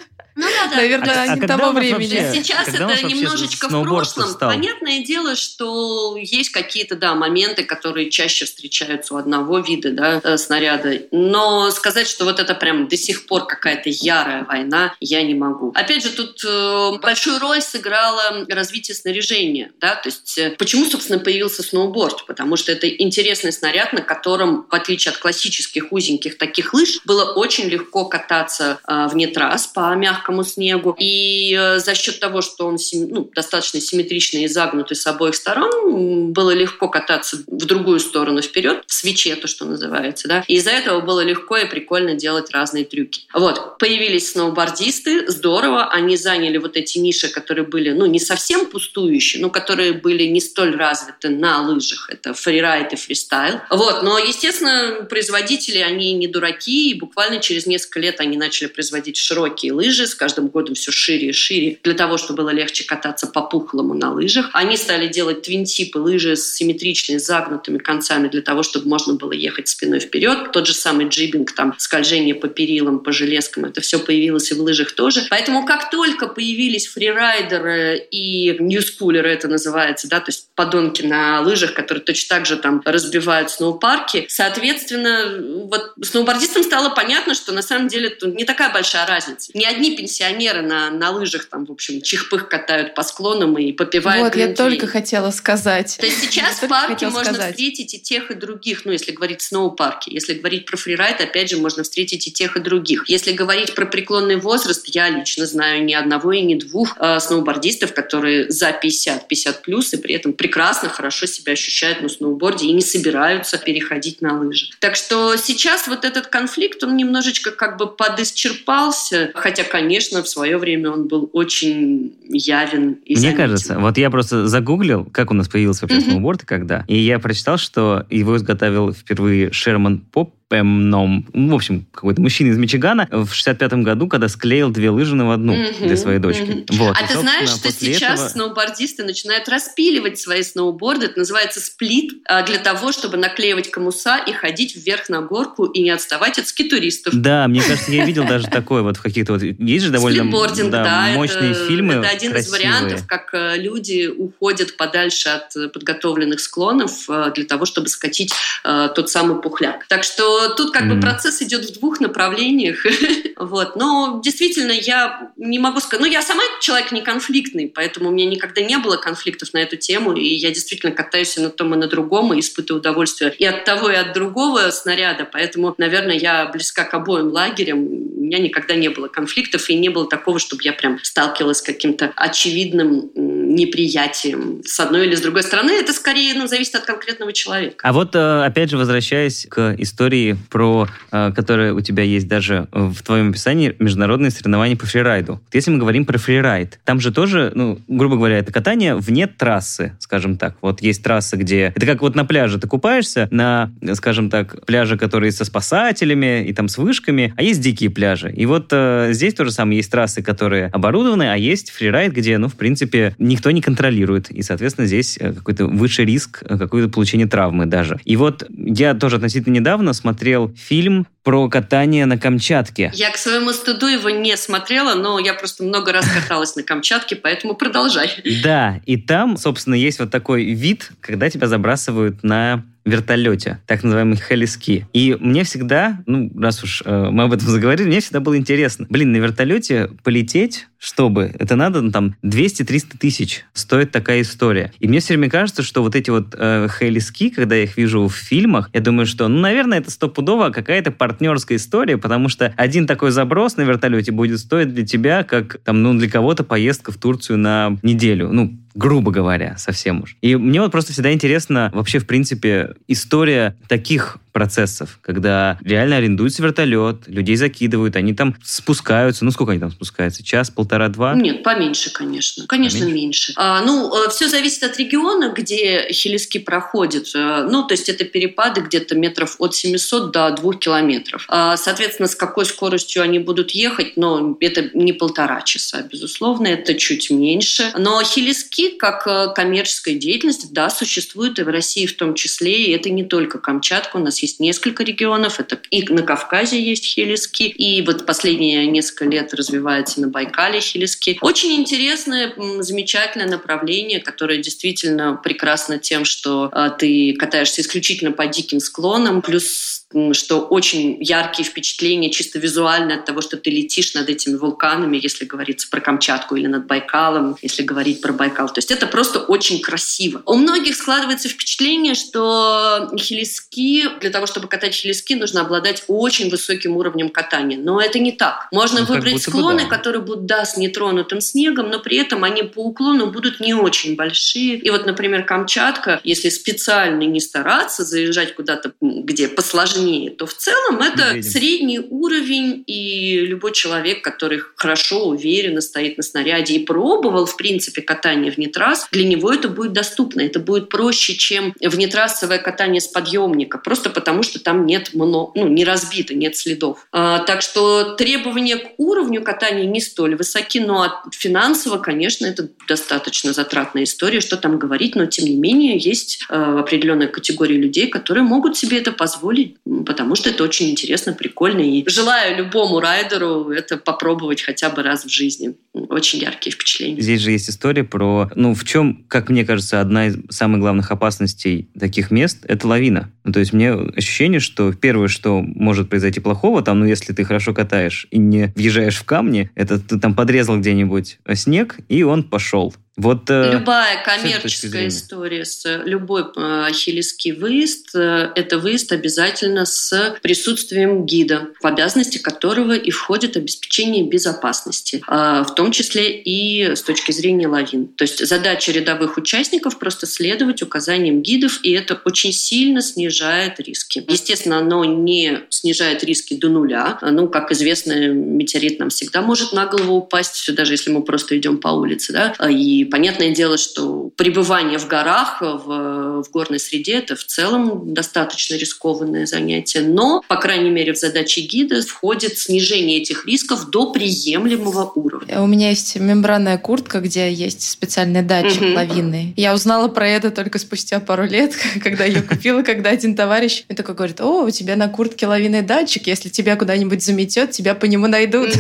Ну да, да. Наверное, а, не а того времени. Вообще, Сейчас это немножечко в прошлом. Стал? Понятное дело, что есть какие-то, да, моменты, которые чаще встречаются у одного вида, да, э, снаряда. Но сказать, что вот это прям до сих пор какая-то ярая война, я не могу. Опять же, тут э, большую роль сыграло развитие снаряжения, да, то есть э, почему, собственно, появился сноуборд? Потому что это интересный снаряд, на котором, в отличие от классических узеньких таких лыж, было очень легко кататься вне трасс по мягкому мягкому снегу. И э, за счет того, что он ну, достаточно симметричный и загнутый с обоих сторон, было легко кататься в другую сторону вперед, в свече, то, что называется. Да? И из-за этого было легко и прикольно делать разные трюки. Вот. Появились сноубордисты, здорово. Они заняли вот эти ниши, которые были, ну, не совсем пустующие, но которые были не столь развиты на лыжах. Это фрирайд и фристайл. Вот. Но, естественно, производители, они не дураки, и буквально через несколько лет они начали производить широкие лыжи с каждым годом все шире и шире, для того, чтобы было легче кататься по пухлому на лыжах. Они стали делать твинтипы, лыжи с симметричными, загнутыми концами, для того, чтобы можно было ехать спиной вперед. Тот же самый джибинг, там, скольжение по перилам, по железкам, это все появилось и в лыжах тоже. Поэтому как только появились фрирайдеры и ньюскулеры, это называется, да, то есть подонки на лыжах, которые точно так же там разбивают сноупарки, соответственно, вот сноубордистам стало понятно, что на самом деле тут не такая большая разница. Ни одни пенсионеры на, на лыжах там, в общем, чихпых катают по склонам и попивают Вот, я только хотела сказать. То есть сейчас в парке можно сказать. встретить и тех, и других, ну, если говорить сноу-парки. Если говорить про фрирайд, опять же, можно встретить и тех, и других. Если говорить про преклонный возраст, я лично знаю ни одного и ни двух э, сноубордистов, которые за 50, 50 плюс, и при этом прекрасно, хорошо себя ощущают на сноуборде и не собираются переходить на лыжи. Так что сейчас вот этот конфликт, он немножечко как бы подисчерпался, хотя, конечно, конечно, в свое время он был очень явен и Мне кажется, вот я просто загуглил, как у нас появился вообще mm-hmm. сноуборд и когда, и я прочитал, что его изготовил впервые Шерман Поп Пэмном, ну, в общем, какой-то мужчина из Мичигана в 65-м году, когда склеил две лыжи в одну mm-hmm, для своей дочки. Mm-hmm. Вот. А и, ты знаешь, что сейчас этого... сноубордисты начинают распиливать свои сноуборды, это называется сплит, а, для того, чтобы наклеивать комуса и ходить вверх на горку и не отставать от скитуристов. Да, мне кажется, я видел даже такое вот в каких-то вот... Есть же довольно да, да, мощные это, фильмы Это один красивые. из вариантов, как э, люди уходят подальше от подготовленных склонов э, для того, чтобы скатить э, тот самый пухляк. Так что тут как mm. бы процесс идет в двух направлениях. вот. Но действительно, я не могу сказать... Ну, я сама человек не конфликтный, поэтому у меня никогда не было конфликтов на эту тему, и я действительно катаюсь и на том, и на другом, и испытываю удовольствие и от того, и от другого снаряда. Поэтому, наверное, я близка к обоим лагерям. У меня никогда не было конфликтов, и не было такого, чтобы я прям сталкивалась с каким-то очевидным неприятием с одной или с другой стороны. Это скорее ну, зависит от конкретного человека. А вот, э, опять же, возвращаясь к истории, про, э, которая у тебя есть даже в твоем описании, международные соревнования по фрирайду. Если мы говорим про фрирайд, там же тоже, ну, грубо говоря, это катание вне трассы, скажем так. Вот есть трасса, где... Это как вот на пляже ты купаешься, на, скажем так, пляже, которые со спасателями и там с вышками, а есть дикие пляжи. И вот э, здесь тоже самое есть трассы, которые оборудованы, а есть фрирайд, где, ну, в принципе, никто не контролирует. И, соответственно, здесь э, какой-то высший риск э, какое-то получение травмы даже. И вот я тоже относительно недавно смотрел фильм про катание на Камчатке. Я к своему стыду его не смотрела, но я просто много раз каталась на Камчатке, поэтому продолжай. Да, и там, собственно, есть вот такой вид, когда тебя забрасывают на вертолете, так называемый хелиски. И мне всегда, ну, раз уж э, мы об этом заговорили, мне всегда было интересно. Блин, на вертолете полететь, чтобы, это надо, ну, там, 200-300 тысяч стоит такая история. И мне все время кажется, что вот эти вот э, хелиски, когда я их вижу в фильмах, я думаю, что, ну, наверное, это стопудово какая-то партнерская история, потому что один такой заброс на вертолете будет стоить для тебя, как, там, ну, для кого-то поездка в Турцию на неделю. Ну, грубо говоря, совсем уж. И мне вот просто всегда интересно вообще, в принципе, история таких процессов, когда реально арендуется вертолет, людей закидывают, они там спускаются. Ну, сколько они там спускаются? Час, полтора, два? Нет, поменьше, конечно. Конечно, поменьше. меньше. А, ну, э, все зависит от региона, где хелиски проходят. Э, ну, то есть это перепады где-то метров от 700 до 2 километров. А, соответственно, с какой скоростью они будут ехать, но это не полтора часа, безусловно, это чуть меньше. Но хелиски, как э, коммерческая деятельность, да, существует и в России в том числе, и это не только Камчатка, у нас есть несколько регионов, это и на Кавказе есть хелиски, и вот последние несколько лет развивается на Байкале хелиски. Очень интересное, замечательное направление, которое действительно прекрасно тем, что э, ты катаешься исключительно по диким склонам, плюс что очень яркие впечатления чисто визуально от того, что ты летишь над этими вулканами, если говорится про Камчатку или над Байкалом, если говорить про Байкал. То есть это просто очень красиво. У многих складывается впечатление, что хелиски, для того, чтобы катать хелиски, нужно обладать очень высоким уровнем катания. Но это не так. Можно ну, выбрать склоны, да. которые будут, да, с нетронутым снегом, но при этом они по уклону будут не очень большие. И вот, например, Камчатка, если специально не стараться заезжать куда-то, где посложнее сложнее, то в целом это средний уровень, и любой человек, который хорошо, уверенно стоит на снаряде и пробовал, в принципе, катание в нетрас, для него это будет доступно. Это будет проще, чем внетрассовое катание с подъемника, просто потому что там нет много, ну, не разбито, нет следов. А, так что требования к уровню катания не столь высоки, но от финансово, конечно, это достаточно затратная история, что там говорить, но тем не менее есть э, определенная категория людей, которые могут себе это позволить потому что это очень интересно, прикольно. И желаю любому райдеру это попробовать хотя бы раз в жизни. Очень яркие впечатления. Здесь же есть история про... Ну, в чем, как мне кажется, одна из самых главных опасностей таких мест — это лавина. Ну, то есть мне ощущение, что первое, что может произойти плохого, там, ну, если ты хорошо катаешь и не въезжаешь в камни, это ты там подрезал где-нибудь снег, и он пошел. Вот, э, Любая коммерческая история с любой э, хилиский выезд, э, это выезд обязательно с присутствием гида, в обязанности которого и входит обеспечение безопасности, в том числе и с точки зрения лавин. То есть задача рядовых участников просто следовать указаниям гидов, и это очень сильно снижает риски. Естественно, оно не снижает риски до нуля. Ну, как известно, метеорит нам всегда может на голову упасть, даже если мы просто идем по улице, да, и понятное дело, что пребывание в горах, в, в горной среде, это в целом достаточно рискованное занятие. Но, по крайней мере, в задачи гида входит снижение этих рисков до приемлемого уровня. У меня есть мембранная куртка, где есть специальный датчик угу. лавины. Я узнала про это только спустя пару лет, когда ее купила, когда один товарищ мне такой говорит, о, у тебя на куртке лавинный датчик, если тебя куда-нибудь заметет, тебя по нему найдут.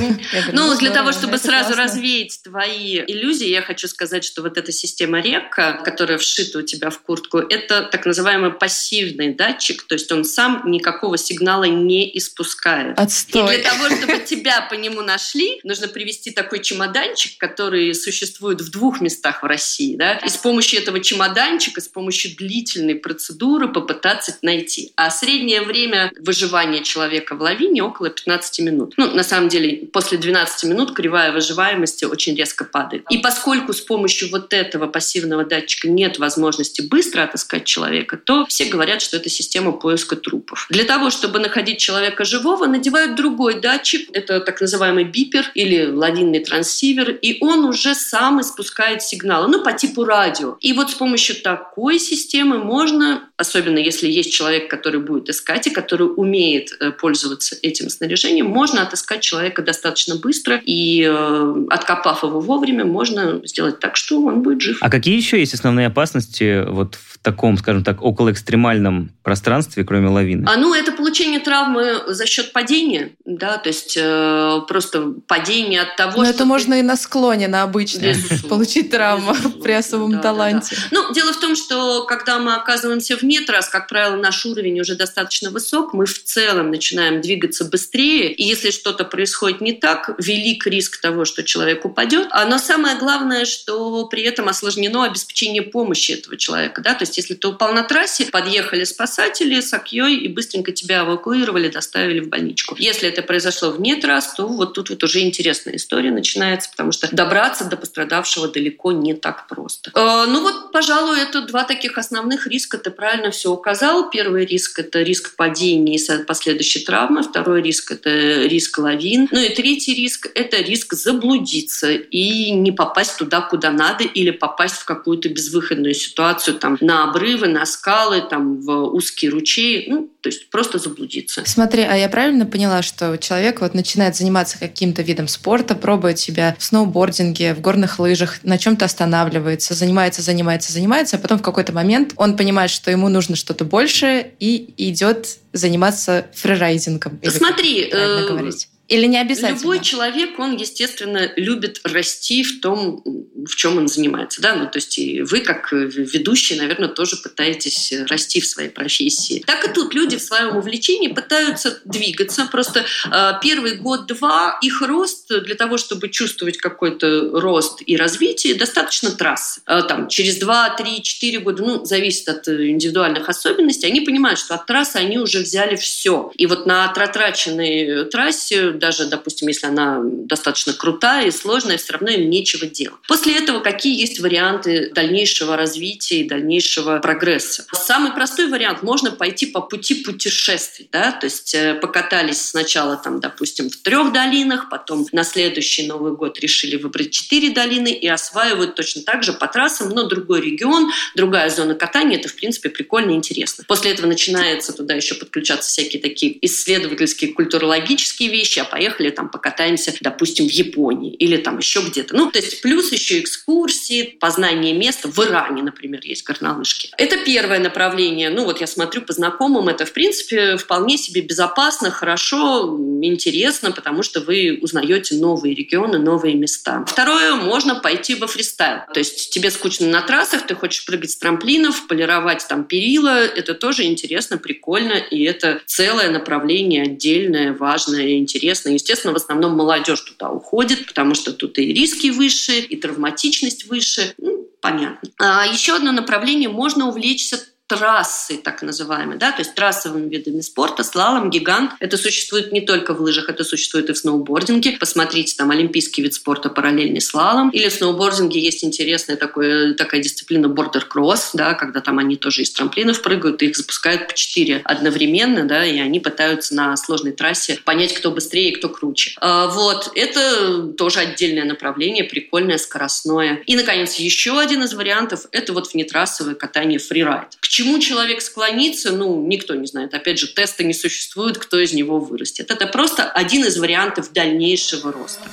Ну, для того, чтобы сразу развеять твои иллюзии, я хочу сказать, сказать, что вот эта система река, которая вшита у тебя в куртку, это так называемый пассивный датчик, то есть он сам никакого сигнала не испускает. Отстой. И для того, чтобы тебя по нему нашли, нужно привести такой чемоданчик, который существует в двух местах в России, да, и с помощью этого чемоданчика, с помощью длительной процедуры попытаться найти. А среднее время выживания человека в лавине около 15 минут. Ну, на самом деле, после 12 минут кривая выживаемости очень резко падает. И поскольку с помощью помощью вот этого пассивного датчика нет возможности быстро отыскать человека, то все говорят, что это система поиска трупов. Для того, чтобы находить человека живого, надевают другой датчик, это так называемый бипер или лавинный трансивер, и он уже сам испускает сигналы, ну, по типу радио. И вот с помощью такой системы можно, особенно если есть человек, который будет искать и который умеет э, пользоваться этим снаряжением, можно отыскать человека достаточно быстро, и э, откопав его вовремя, можно сделать так, что он будет жив. А какие еще есть основные опасности вот в таком, скажем так, около экстремальном пространстве, кроме лавины? А ну, это получение травмы за счет падения, да, то есть э, просто падение от того, Но что... это ты... можно и на склоне, на обычном, получить травму при особом да, таланте. Да, да. Ну, дело в том, что когда мы оказываемся вне трасс, как правило, наш уровень уже достаточно высок, мы в целом начинаем двигаться быстрее, и если что-то происходит не так, велик риск того, что человек упадет. А, но самое главное, что при этом осложнено обеспечение помощи этого человека. Да? То есть если ты упал на трассе, подъехали спасатели с окьей и быстренько тебя эвакуировали, доставили в больничку. Если это произошло вне трасс, то вот тут вот уже интересная история начинается, потому что добраться до пострадавшего далеко не так просто. Э, ну вот, пожалуй, это два таких основных риска. Ты правильно все указал. Первый риск – это риск падения и последующей травмы. Второй риск – это риск лавин. Ну и третий риск – это риск заблудиться и не попасть туда, куда надо, или попасть в какую-то безвыходную ситуацию, там, на обрывы, на скалы, там, в узкие ручей. Ну, то есть просто заблудиться. Смотри, а я правильно поняла, что человек вот начинает заниматься каким-то видом спорта, пробует себя в сноубординге, в горных лыжах, на чем-то останавливается, занимается, занимается, занимается, а потом в какой-то момент он понимает, что ему нужно что-то большее и идет заниматься фрирайдингом. Смотри, э. Или не обязательно? Любой человек, он, естественно, любит расти в том, в чем он занимается. Да? Ну, то есть и вы, как ведущий, наверное, тоже пытаетесь расти в своей профессии. Так и тут люди в своем увлечении пытаются двигаться. Просто э, первый год-два их рост для того, чтобы чувствовать какой-то рост и развитие, достаточно трассы. Э, там, через 2, 3, 4 года, ну, зависит от индивидуальных особенностей, они понимают, что от трассы они уже взяли все. И вот на протраченной трассе даже, допустим, если она достаточно крутая и сложная, все равно им нечего делать. После этого какие есть варианты дальнейшего развития и дальнейшего прогресса? Самый простой вариант – можно пойти по пути путешествий. Да? То есть э, покатались сначала, там, допустим, в трех долинах, потом на следующий Новый год решили выбрать четыре долины и осваивают точно так же по трассам, но другой регион, другая зона катания. Это, в принципе, прикольно и интересно. После этого начинается туда еще подключаться всякие такие исследовательские, культурологические вещи, а поехали там покатаемся, допустим, в Японии или там еще где-то. Ну, то есть плюс еще экскурсии, познание места. В Иране, например, есть горнолыжки. Это первое направление. Ну, вот я смотрю по знакомым, это, в принципе, вполне себе безопасно, хорошо, интересно, потому что вы узнаете новые регионы, новые места. Второе, можно пойти во фристайл. То есть тебе скучно на трассах, ты хочешь прыгать с трамплинов, полировать там перила. Это тоже интересно, прикольно, и это целое направление отдельное, важное, интересное интересно. Естественно, в основном молодежь туда уходит, потому что тут и риски выше, и травматичность выше. Ну, понятно. А еще одно направление можно увлечься трассы, так называемые, да, то есть трассовыми видами спорта, слалом, гигант. Это существует не только в лыжах, это существует и в сноубординге. Посмотрите, там олимпийский вид спорта параллельный слалом. Или в сноубординге есть интересная такое, такая дисциплина бордер-кросс, да, когда там они тоже из трамплинов прыгают, и их запускают по четыре одновременно, да, и они пытаются на сложной трассе понять, кто быстрее и кто круче. А, вот, это тоже отдельное направление, прикольное, скоростное. И, наконец, еще один из вариантов – это вот внетрассовое катание фрирайд. К чему человек склонится, ну, никто не знает. Опять же, теста не существует, кто из него вырастет. Это просто один из вариантов дальнейшего роста.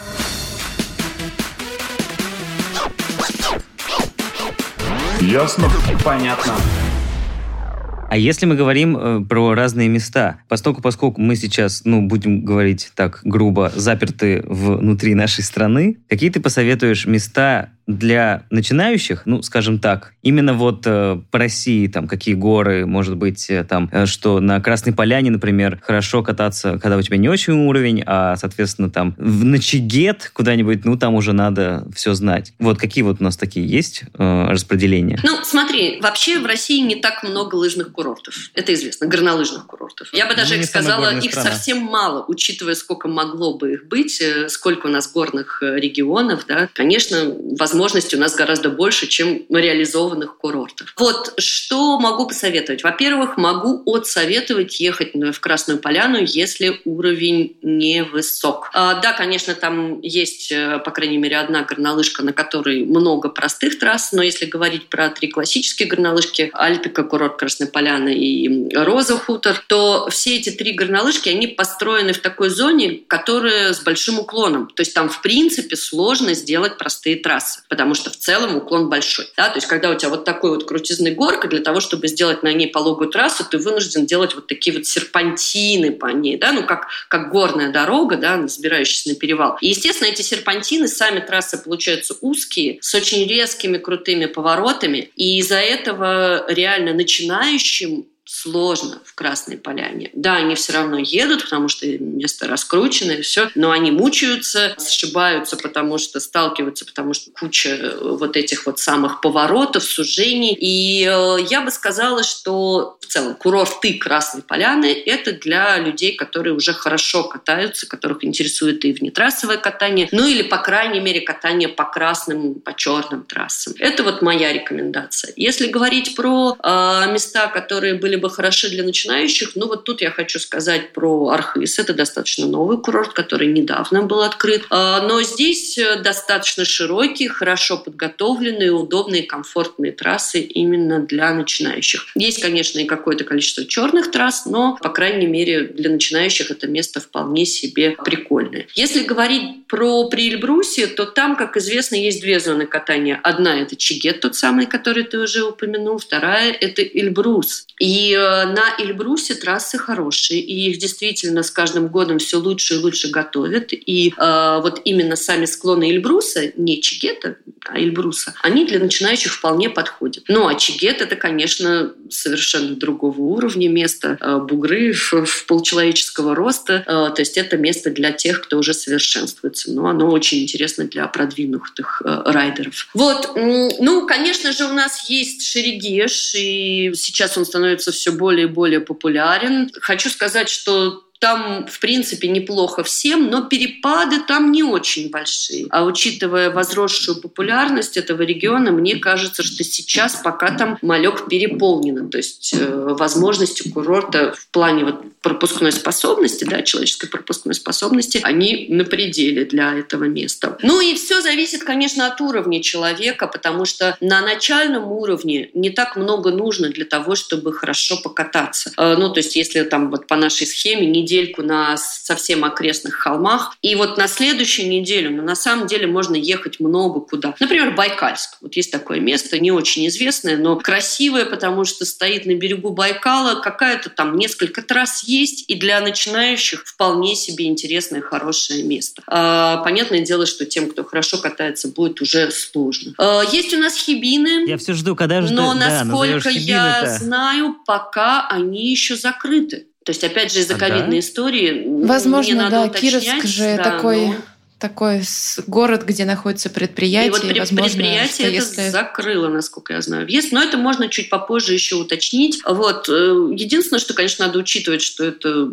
Ясно? Понятно. А если мы говорим э, про разные места, поскольку, поскольку мы сейчас, ну, будем говорить так грубо, заперты внутри нашей страны, какие ты посоветуешь места для начинающих, ну, скажем так, именно вот э, по России, там, какие горы, может быть, э, там, э, что на Красной Поляне, например, хорошо кататься, когда у тебя не очень уровень, а, соответственно, там, в Ночегет куда-нибудь, ну, там уже надо все знать. Вот какие вот у нас такие есть э, распределения? Ну, смотри, вообще в России не так много лыжных курортов. Это известно, горнолыжных курортов. Я бы даже ну, сказала, их страна. совсем мало, учитывая, сколько могло бы их быть, э, сколько у нас горных э, регионов, да. Конечно, возможно, возможностей у нас гораздо больше, чем реализованных курортов. Вот что могу посоветовать? Во-первых, могу отсоветовать ехать в Красную Поляну, если уровень невысок. А, да, конечно, там есть, э, по крайней мере, одна горнолыжка, на которой много простых трасс, но если говорить про три классические горнолыжки, Альпика, курорт Красной Поляны и Роза Хутор, то все эти три горнолыжки, они построены в такой зоне, которая с большим уклоном. То есть там, в принципе, сложно сделать простые трассы потому что в целом уклон большой. Да? То есть когда у тебя вот такой вот крутизный горка, для того, чтобы сделать на ней пологую трассу, ты вынужден делать вот такие вот серпантины по ней, да? ну как, как горная дорога, да, взбирающаяся на перевал. И, естественно, эти серпантины, сами трассы получаются узкие, с очень резкими крутыми поворотами, и из-за этого реально начинающим сложно в Красной Поляне. Да, они все равно едут, потому что место раскручено и все, но они мучаются, сшибаются, потому что сталкиваются, потому что куча э, вот этих вот самых поворотов, сужений. И э, я бы сказала, что в целом курорты Красной Поляны – это для людей, которые уже хорошо катаются, которых интересует и внетрассовое катание, ну или, по крайней мере, катание по красным, по черным трассам. Это вот моя рекомендация. Если говорить про э, места, которые были бы хороши для начинающих, ну вот тут я хочу сказать про Архыз. Это достаточно новый курорт, который недавно был открыт. А, но здесь э, достаточно широкие, хорошо подготовленные, удобные, комфортные трассы именно для начинающих. Есть, конечно, и какое-то количество черных трасс, но, по крайней мере, для начинающих это место вполне себе прикольное. Если говорить про Приэльбрусе, то там, как известно, есть две зоны катания. Одна – это Чигет, тот самый, который ты уже упомянул. Вторая – это Эльбрус. И э, на Эльбрусе трассы хорошие, и их действительно с каждым годом все лучше и лучше готовят. И э, вот именно сами склоны Эльбруса, не Чигета, а Эльбруса, они для начинающих вполне подходят. Ну а Чигет это, конечно, совершенно другого уровня место, э, бугры в, полчеловеческого роста, э, то есть это место для тех, кто уже совершенствуется. Но оно очень интересно для продвинутых э, райдеров. Вот, ну, конечно же, у нас есть Шерегеш, и сейчас он становится все более и более популярен. Хочу сказать, что там, в принципе, неплохо всем, но перепады там не очень большие. А учитывая возросшую популярность этого региона, мне кажется, что сейчас пока там малек переполнено. То есть э, возможности курорта в плане вот пропускной способности, да, человеческой пропускной способности, они на пределе для этого места. Ну и все зависит, конечно, от уровня человека, потому что на начальном уровне не так много нужно для того, чтобы хорошо покататься. Э, ну, то есть если там вот по нашей схеме не недельку на совсем окрестных холмах. И вот на следующую неделю, ну, на самом деле можно ехать много куда. Например, Байкальск. Вот есть такое место, не очень известное, но красивое, потому что стоит на берегу Байкала. Какая-то там несколько трасс есть, и для начинающих вполне себе интересное, хорошее место. А, понятное дело, что тем, кто хорошо катается, будет уже сложно. А, есть у нас хибины. Я все жду, когда же Но, да, насколько я знаю, пока они еще закрыты. То есть, опять же, из-за а, ковидной да? истории... Возможно, да, Кировск же да, такой... Но такой город, где находится предприятие. И вот возможно, предприятие это если... закрыло, насколько я знаю, въезд. Но это можно чуть попозже еще уточнить. Вот. Э, единственное, что, конечно, надо учитывать, что это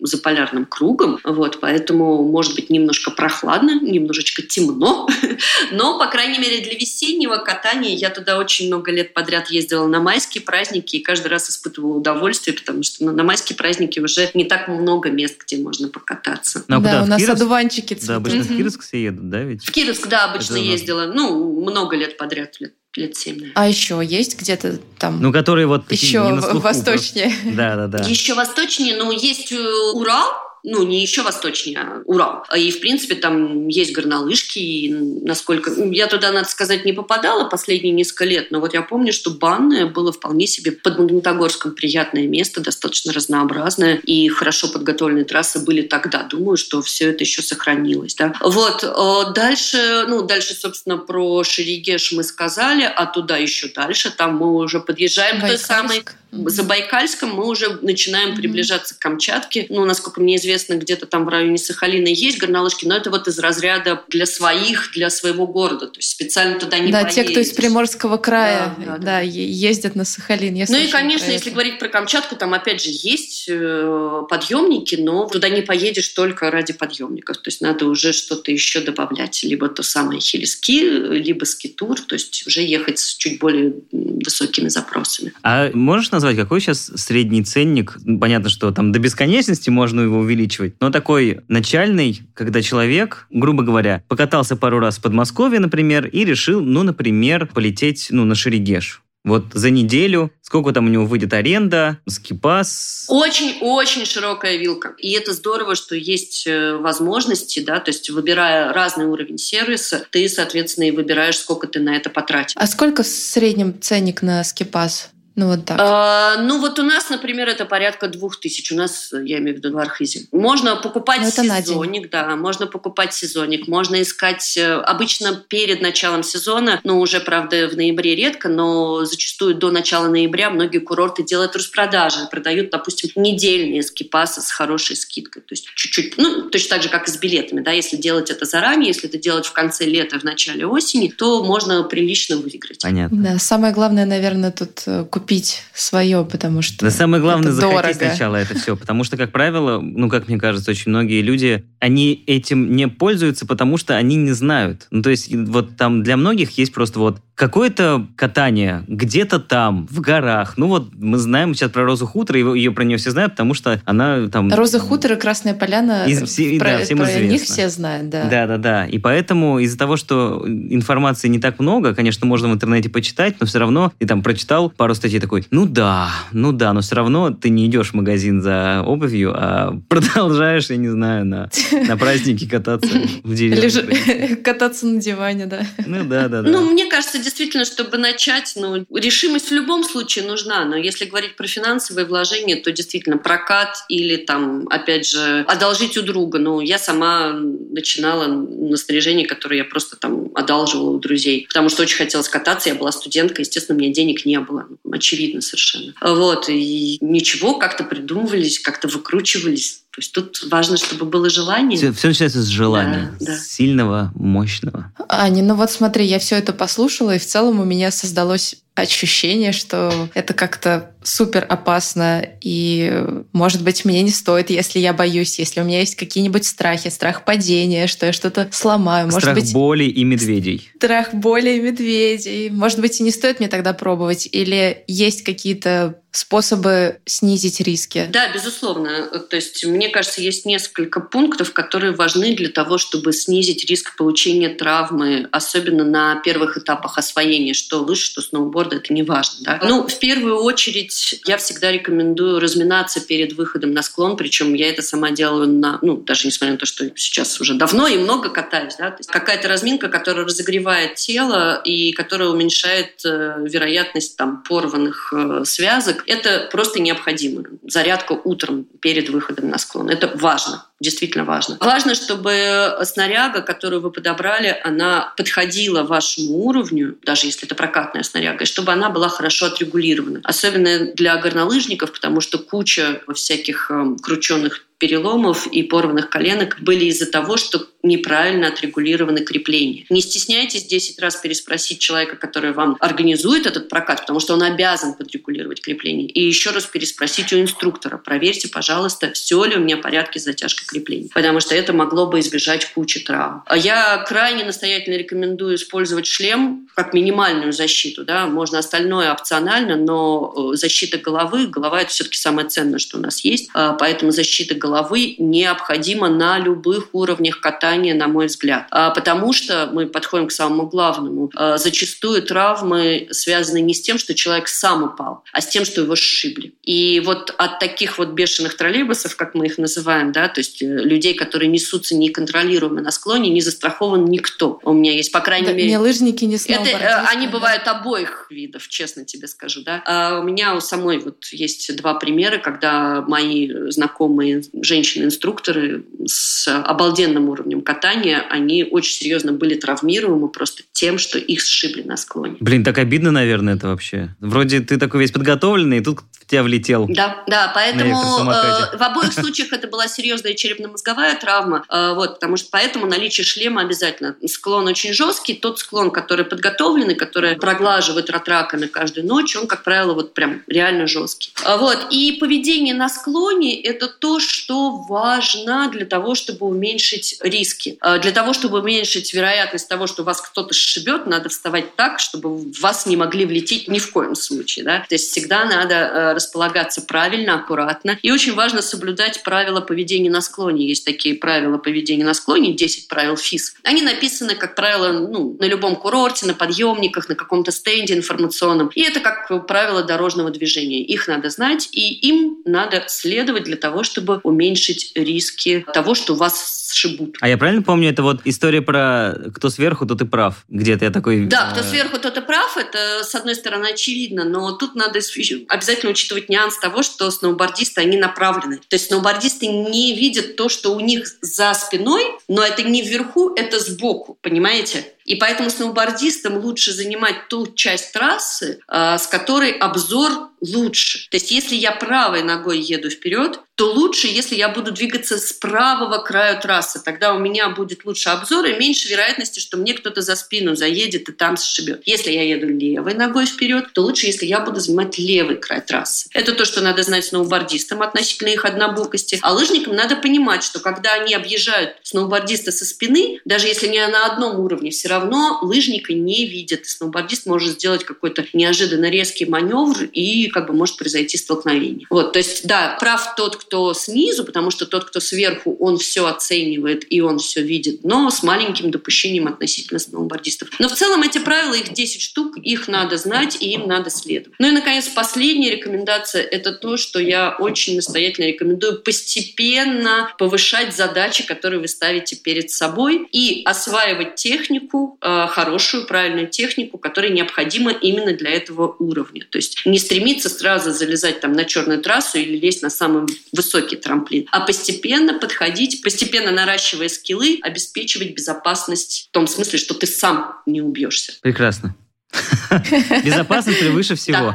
за полярным кругом. Вот. Поэтому, может быть, немножко прохладно, немножечко темно. Но, по крайней мере, для весеннего катания я туда очень много лет подряд ездила на майские праздники и каждый раз испытывала удовольствие, потому что на майские праздники уже не так много мест, где можно покататься. Да, у нас одуванчики цветут. Да, в Кировск все едут, да, ведь? В Кировск, да, обычно Это ездила. Ну, много лет подряд, лет лет 7. А еще есть где-то там? Ну, которые вот еще не на слуху, восточнее. Да, да, да. Еще восточнее, но есть э, Урал, ну, не еще восточнее, а Урал. И, в принципе, там есть горнолыжки, и насколько... Ну, я туда, надо сказать, не попадала последние несколько лет, но вот я помню, что банное было вполне себе под Магнитогорском приятное место, достаточно разнообразное, и хорошо подготовленные трассы были тогда. Думаю, что все это еще сохранилось, да. Вот. Э, дальше, ну, дальше, собственно, про Шерегеш мы сказали, а туда еще дальше, там мы уже подъезжаем к той самой за Байкальском мы уже начинаем приближаться к Камчатке. Ну, насколько мне известно, где-то там в районе Сахалина есть горнолыжки, но это вот из разряда для своих, для своего города. То есть специально туда не Да, поедешь. те, кто из Приморского края, да, да, да. да ездят на Сахалин. Я ну и, конечно, если говорить про Камчатку, там опять же есть э, подъемники, но туда не поедешь только ради подъемников. То есть надо уже что-то еще добавлять. Либо то самое хелиски, либо скитур, то есть уже ехать с чуть более высокими запросами. А можешь назвать назвать, какой сейчас средний ценник? Понятно, что там до бесконечности можно его увеличивать, но такой начальный, когда человек, грубо говоря, покатался пару раз в Подмосковье, например, и решил, ну, например, полететь ну, на Шерегеш. Вот за неделю сколько там у него выйдет аренда, скипас? Очень-очень широкая вилка. И это здорово, что есть э, возможности, да, то есть выбирая разный уровень сервиса, ты, соответственно, и выбираешь, сколько ты на это потратишь. А сколько в среднем ценник на скипас? Ну вот так. А, ну вот у нас, например, это порядка двух тысяч. У нас, я имею в виду в Архизе. Можно покупать Ну, сезонник, да, можно покупать сезонник, можно искать э, обычно перед началом сезона, ну уже, правда, в ноябре редко, но зачастую до начала ноября многие курорты делают распродажи, продают, допустим, недельные скипасы с хорошей скидкой. То есть чуть-чуть, ну, точно так же, как и с билетами, да, если делать это заранее, если это делать в конце лета, в начале осени, то можно прилично выиграть. Понятно. Да, самое главное, наверное, тут э, купить свое, потому что Да самое главное это захотеть дорого. сначала это все, потому что, как правило, ну, как мне кажется, очень многие люди, они этим не пользуются, потому что они не знают. Ну, то есть вот там для многих есть просто вот какое-то катание где-то там, в горах. Ну вот мы знаем сейчас про Розу Хутор, и ее про нее все знают, потому что она там... Роза Хутор и Красная Поляна, Из- все- про, да, всем про них известно. все знают, да. Да, да, да. И поэтому из-за того, что информации не так много, конечно, можно в интернете почитать, но все равно ты там прочитал пару статей такой, ну да, ну да, но все равно ты не идешь в магазин за обувью, а продолжаешь, я не знаю, на, на праздники кататься в деревне. Кататься на диване, да. Ну да, да, да. Ну, мне кажется, действительно, чтобы начать, ну, решимость в любом случае нужна, но если говорить про финансовые вложения, то действительно прокат или там, опять же, одолжить у друга. Ну, я сама начинала на снаряжение, которое я просто там одалживала у друзей, потому что очень хотелось кататься, я была студентка, естественно, у меня денег не было, очевидно совершенно. Вот, и ничего, как-то придумывались, как-то выкручивались. То есть тут важно, чтобы было желание. Все, все начинается с желания. Да, да. Сильного, мощного. Аня, ну вот смотри, я все это послушала, и в целом у меня создалось ощущение, что это как-то супер опасно, и, может быть, мне не стоит, если я боюсь, если у меня есть какие-нибудь страхи, страх падения, что я что-то сломаю, может Страх быть, боли и медведей. страх боли и медведей. Может быть, и не стоит мне тогда пробовать, или есть какие-то способы снизить риски. Да, безусловно. То есть, мне кажется, есть несколько пунктов, которые важны для того, чтобы снизить риск получения травмы, особенно на первых этапах освоения, что лыж, что сноуборда, это не важно. Да? Ну, в первую очередь, я всегда рекомендую разминаться перед выходом на склон, причем я это сама делаю на, ну, даже несмотря на то, что сейчас уже давно и много катаюсь, да, какая-то разминка, которая разогревает тело и которая уменьшает э, вероятность там порванных э, связок, это просто необходимо. Зарядка утром перед выходом на склон. Это важно, действительно важно. Важно, чтобы снаряга, которую вы подобрали, она подходила вашему уровню, даже если это прокатная снаряга, и чтобы она была хорошо отрегулирована. Особенно для горнолыжников, потому что куча всяких э, крученных переломов и порванных коленок были из-за того, что неправильно отрегулированы крепления. Не стесняйтесь 10 раз переспросить человека, который вам организует этот прокат, потому что он обязан подрегулировать крепление. И еще раз переспросить у инструктора. Проверьте, пожалуйста, все ли у меня в порядке с затяжкой крепления. Потому что это могло бы избежать кучи травм. А Я крайне настоятельно рекомендую использовать шлем как минимальную защиту. Да? Можно остальное опционально, но э, защита головы, голова это все-таки самое ценное, что у нас есть. А, Поэтому защита головы необходима на любых уровнях катания, на мой взгляд. А, Потому что мы подходим к самому главному. А, Зачастую травмы связаны не с тем, что человек сам упал, а с тем, что его сшибли. И вот от таких вот бешеных троллейбусов, как мы их называем, да, то есть э, людей, которые несутся неконтролируемо на склоне, не застрахован никто. У меня есть, по крайней Да, мере... не лыжники, не Это, сноубордисты. э, они да. бывают обоих видов, честно тебе скажу, да. А у меня у самой вот есть два примера, когда мои знакомые женщины-инструкторы с обалденным уровнем катания, они очень серьезно были травмируемы просто тем, что их сшибли на склоне. Блин, так обидно, наверное, это вообще. Вроде ты такой весь подготовленный, и тут в тебя влетел. Да, да, поэтому э, в обоих случаях это была серьезная черепно-мозговая травма, э, вот, потому что поэтому наличие шлема обязательно. Склон очень жесткий, тот склон, который подготовленный, который проглаживает ратраками каждую ночь, он, как правило, вот прям реально жесткий. А Вот, и поведение на склоне – это то, что важно для того, чтобы уменьшить риски. Э, Для того, чтобы уменьшить вероятность того, что вас кто-то сшибет, надо вставать так, чтобы в вас не могли влететь ни в коем случае. Да? То есть всегда надо располагаться правильно, аккуратно. И очень важно соблюдать правила поведения на склоне. Есть такие правила поведения на склоне, 10 правил ФИС. Они написаны, как правило, ну, на любом курорте, на подъемниках, на каком-то стенде информационном. И это как правило дорожного движения. Их надо знать, и им надо следовать для того, чтобы уменьшить риски того, что вас сшибут. А я правильно помню, это вот история про кто сверху, тот и прав. Где-то я такой... Да, кто э, сверху, тот и прав. Это, с одной стороны, очевидно, но тут надо обязательно учитывать нюанс того, что сноубордисты, они направлены. То есть сноубордисты не видят то, что у них за спиной, но это не вверху, это сбоку, понимаете? И поэтому сноубордистам лучше занимать ту часть трассы, а, с которой обзор лучше. То есть если я правой ногой еду вперед, то лучше, если я буду двигаться с правого края трассы. Тогда у меня будет лучше обзор и меньше вероятности, что мне кто-то за спину заедет и там сшибет. Если я еду левой ногой вперед, то лучше, если я буду занимать левый край трассы. Это то, что надо знать сноубордистам относительно их однобокости. А лыжникам надо понимать, что когда они объезжают сноубордиста со спины, даже если не на одном уровне, все равно лыжника не видят. сноубордист может сделать какой-то неожиданно резкий маневр и как бы может произойти столкновение. Вот, то есть, да, прав тот, кто снизу, потому что тот, кто сверху, он все оценивает и он все видит, но с маленьким допущением относительно сноубордистов. Но в целом эти правила, их 10 штук, их надо знать и им надо следовать. Ну и, наконец, последняя рекомендация – это то, что я очень настоятельно рекомендую постепенно повышать задачи, которые вы ставите перед собой и осваивать технику, э, хорошую, правильную технику, которая необходима именно для этого уровня. То есть не стремиться сразу залезать там на черную трассу или лезть на самый высокий трамплин, а постепенно подходить, постепенно наращивая скиллы, обеспечивать безопасность в том смысле, что ты сам не убьешься. Прекрасно. Безопасность превыше всего.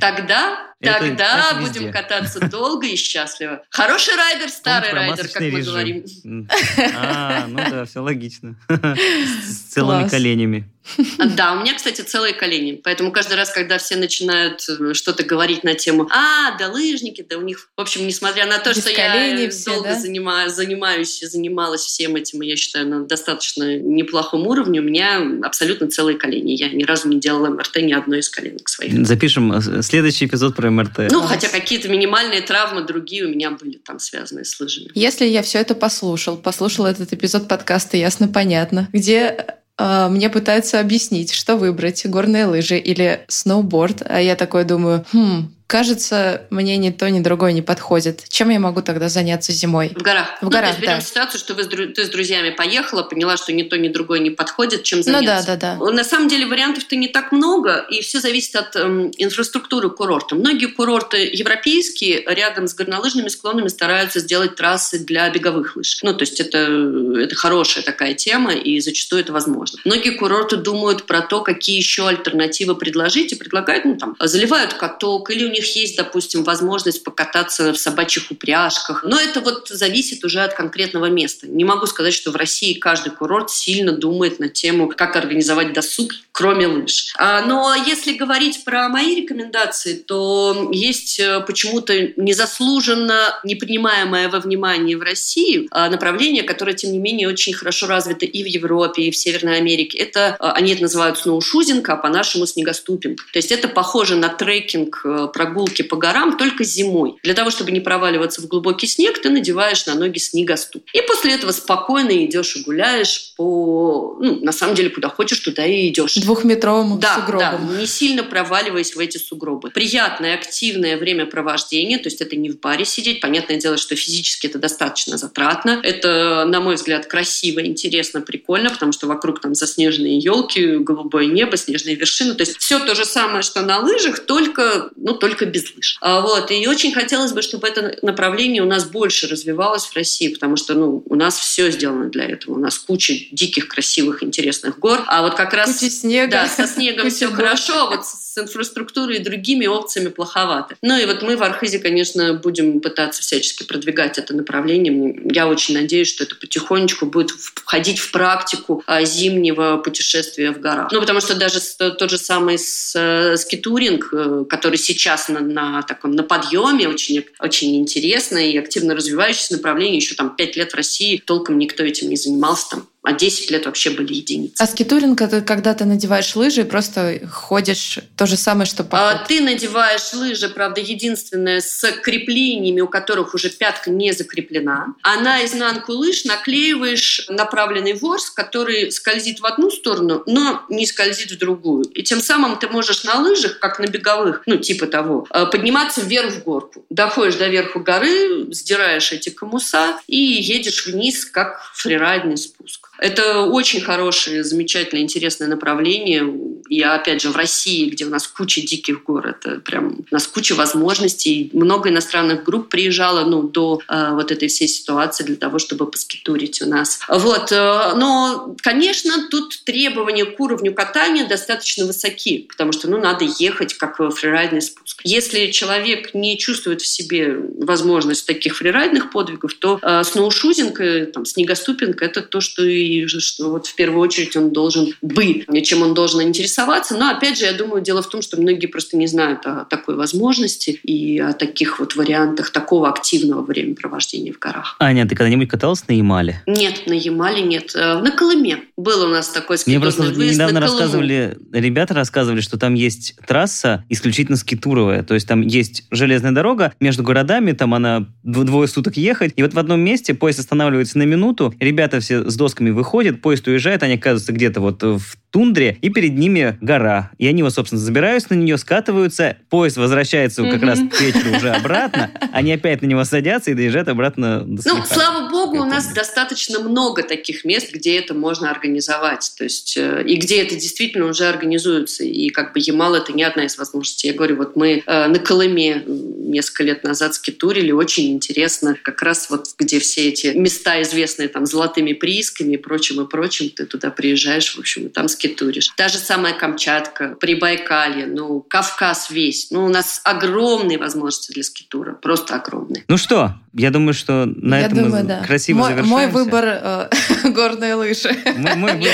Тогда Тогда это, будем кататься долго и счастливо. Хороший райдер, старый райдер, как мы режим. говорим. А, ну да, все логично. С целыми коленями. Да, у меня, кстати, целые колени. Поэтому каждый раз, когда все начинают э, что-то говорить на тему «А, да лыжники, да у них...» В общем, несмотря на то, Без что я все, долго да? занимаю, занимаюсь и занималась всем этим, и я считаю, на достаточно неплохом уровне, у меня абсолютно целые колени. Я ни разу не делала МРТ ни одной из коленок своих. Запишем э, следующий эпизод про МРТ. Ну, хотя какие-то минимальные травмы другие у меня были там связанные с лыжами. Если я все это послушал, послушал этот эпизод подкаста «Ясно, понятно», где мне пытаются объяснить, что выбрать, горные лыжи или сноуборд, а я такой думаю, хм, кажется, мне ни то, ни другое не подходит. Чем я могу тогда заняться зимой? В горах. В горах, ну, то есть берем да. ситуацию, что вы, ты с друзьями поехала, поняла, что ни то, ни другое не подходит, чем заняться. Ну да, да, да. На самом деле вариантов-то не так много, и все зависит от эм, инфраструктуры курорта. Многие курорты европейские рядом с горнолыжными склонами стараются сделать трассы для беговых лыж. Ну, то есть это, это хорошая такая тема, и зачастую это возможно. Многие курорты думают про то, какие еще альтернативы предложить, и предлагают, ну, там, заливают каток, или у них них есть, допустим, возможность покататься в собачьих упряжках. Но это вот зависит уже от конкретного места. Не могу сказать, что в России каждый курорт сильно думает на тему, как организовать досуг, кроме лыж. А, но если говорить про мои рекомендации, то есть э, почему-то незаслуженно непринимаемое во внимание в России а, направление, которое, тем не менее, очень хорошо развито и в Европе, и в Северной Америке. Это, а, они это называют сноушузинг, а по-нашему снегоступинг. То есть это похоже на трекинг, э, про прогулки по горам только зимой. Для того, чтобы не проваливаться в глубокий снег, ты надеваешь на ноги снегоступ. И после этого спокойно идешь и гуляешь по... Ну, на самом деле, куда хочешь, туда и идешь. Двухметровым да, сугробом. Да, не сильно проваливаясь в эти сугробы. Приятное, активное времяпровождение, то есть это не в баре сидеть. Понятное дело, что физически это достаточно затратно. Это, на мой взгляд, красиво, интересно, прикольно, потому что вокруг там заснеженные елки, голубое небо, снежные вершины. То есть все то же самое, что на лыжах, только, ну, только только без лыж. А, вот. И очень хотелось бы, чтобы это направление у нас больше развивалось в России, потому что ну, у нас все сделано для этого. У нас куча диких, красивых, интересных гор. А вот как раз... Куча снега. Да, со снегом все хорошо, а вот с инфраструктурой и другими опциями плоховато. Ну и вот мы в Архизе, конечно, будем пытаться всячески продвигать это направление. Я очень надеюсь, что это потихонечку будет входить в практику а, зимнего путешествия в горах. Ну, потому что даже тот же самый э, скитуринг, э, который сейчас на, на таком на подъеме, очень, очень интересно и активно развивающееся направление. Еще там пять лет в России толком никто этим не занимался. Там а 10 лет вообще были единицы. А скитуринг это когда ты надеваешь лыжи и просто ходишь то же самое, что поход. А, ты надеваешь лыжи, правда, единственное, с креплениями, у которых уже пятка не закреплена. А на изнанку лыж наклеиваешь направленный ворс, который скользит в одну сторону, но не скользит в другую. И тем самым ты можешь на лыжах, как на беговых, ну типа того, э, подниматься вверх в горку. Доходишь до верху горы, сдираешь эти камуса и едешь вниз, как фрирайдный спуск. Это очень хорошее, замечательное, интересное направление. И опять же, в России, где у нас куча диких гор, это прям у нас куча возможностей. Много иностранных групп приезжало ну, до э, вот этой всей ситуации для того, чтобы поскитурить у нас. Вот. Э, но, конечно, тут требования к уровню катания достаточно высоки, потому что ну, надо ехать как фрирайдный спуск. Если человек не чувствует в себе возможность таких фрирайдных подвигов, то э, сноушузинг, там, снегоступинг – это то, что и что вот в первую очередь он должен быть, чем он должен интересоваться. Но опять же, я думаю, дело в том, что многие просто не знают о такой возможности и о таких вот вариантах такого активного времяпровождения в горах. Аня, ты когда-нибудь каталась на Ямале? Нет, на Ямале нет. Э, на Колыме был у нас такой Мне просто недавно рассказывали, ребята рассказывали, что там есть трасса исключительно скитуровая. То есть там есть железная дорога между городами, там она двое суток ехать. И вот в одном месте поезд останавливается на минуту, ребята все с досками выходит, поезд уезжает, они оказываются где-то вот в тундре, и перед ними гора. И они вот, собственно, забираются на нее, скатываются, поезд возвращается как раз к вечеру уже обратно, они опять на него садятся и доезжают обратно до Ну, слава богу, у нас достаточно много таких мест, где это можно организовать. То есть, э, и где это действительно уже организуется. И как бы Ямал это не одна из возможностей. Я говорю, вот мы э, на Колыме несколько лет назад скитурили, очень интересно, как раз вот где все эти места известные там золотыми приисками, прочим и прочим, ты туда приезжаешь, в общем, и там скитуришь. Та же самая Камчатка, Прибайкалье, ну, Кавказ весь. Ну, у нас огромные возможности для скитура, просто огромные. Ну что, я думаю, что на я этом думаю, мы да. красиво мой, завершаемся. Мой выбор э, горные лыжи. Мой, мой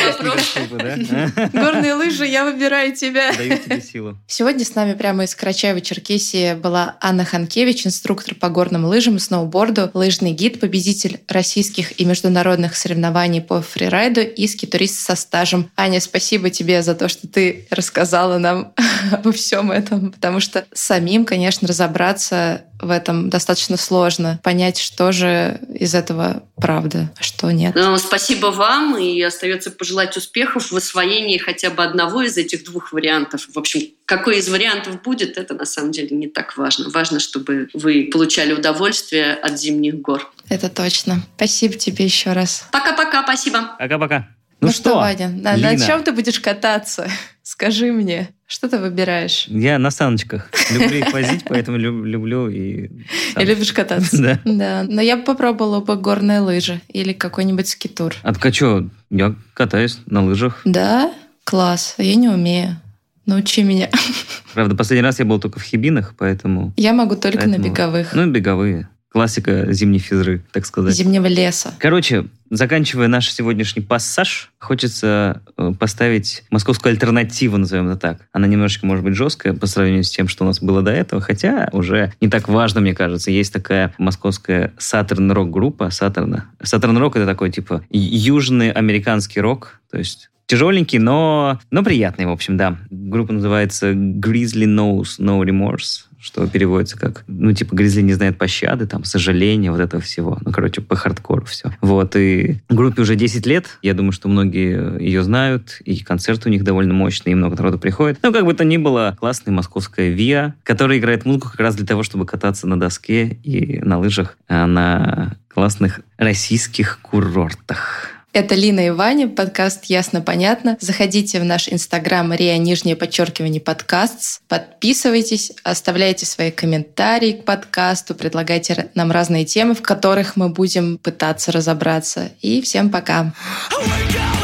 выбор да? Горные лыжи, я выбираю тебя. Даю тебе силу. Сегодня с нами прямо из Карачаева-Черкесии была Анна Ханкевич, инструктор по горным лыжам и сноуборду, лыжный гид, победитель российских и международных соревнований по фрирайду и скитурист со стажем. Аня, спасибо тебе за то, что ты рассказала нам обо всем этом, потому что самим, конечно, разобраться в этом достаточно сложно. Понять, что же из этого правда, а что нет. Ну, спасибо вам, и остается пожелать успехов в освоении хотя бы одного из этих двух вариантов. В общем, какой из вариантов будет, это на самом деле не так важно. Важно, чтобы вы получали удовольствие от зимних гор. Это точно. Спасибо тебе еще раз. Пока-пока, спасибо. Пока-пока. Ну, ну что, что, Ваня, на, на чем ты будешь кататься? Скажи мне, что ты выбираешь? Я на саночках. Люблю их возить, поэтому люблю и... И любишь кататься? Да. Да, но я бы попробовала бы горные лыжи или какой-нибудь скитур. А так что, я катаюсь на лыжах. Да? Класс. Я не умею. Научи меня. Правда, последний раз я был только в Хибинах, поэтому... Я могу только поэтому... на беговых. Ну, беговые. Классика зимней физры, так сказать. Зимнего леса. Короче, заканчивая наш сегодняшний пассаж, хочется э, поставить московскую альтернативу, назовем это так. Она немножечко, может быть, жесткая по сравнению с тем, что у нас было до этого, хотя уже не так важно, мне кажется. Есть такая московская Saturn рок группа Saturn. Saturn рок это такой типа южный американский рок, то есть тяжеленький, но, но приятный, в общем, да. Группа называется Grizzly Knows No Remorse что переводится как, ну, типа, Гризли не знает пощады, там, сожаления, вот этого всего. Ну, короче, по хардкору все. Вот, и группе уже 10 лет. Я думаю, что многие ее знают, и концерты у них довольно мощные, и много народу приходит. Ну, как бы то ни было, классная московская ВИА, которая играет музыку как раз для того, чтобы кататься на доске и на лыжах а на классных российских курортах. Это Лина и Ваня, подкаст «Ясно-понятно». Заходите в наш инстаграм Риа Нижнее подчеркивание подкаст. Подписывайтесь, оставляйте свои комментарии к подкасту, предлагайте нам разные темы, в которых мы будем пытаться разобраться. И всем пока! Oh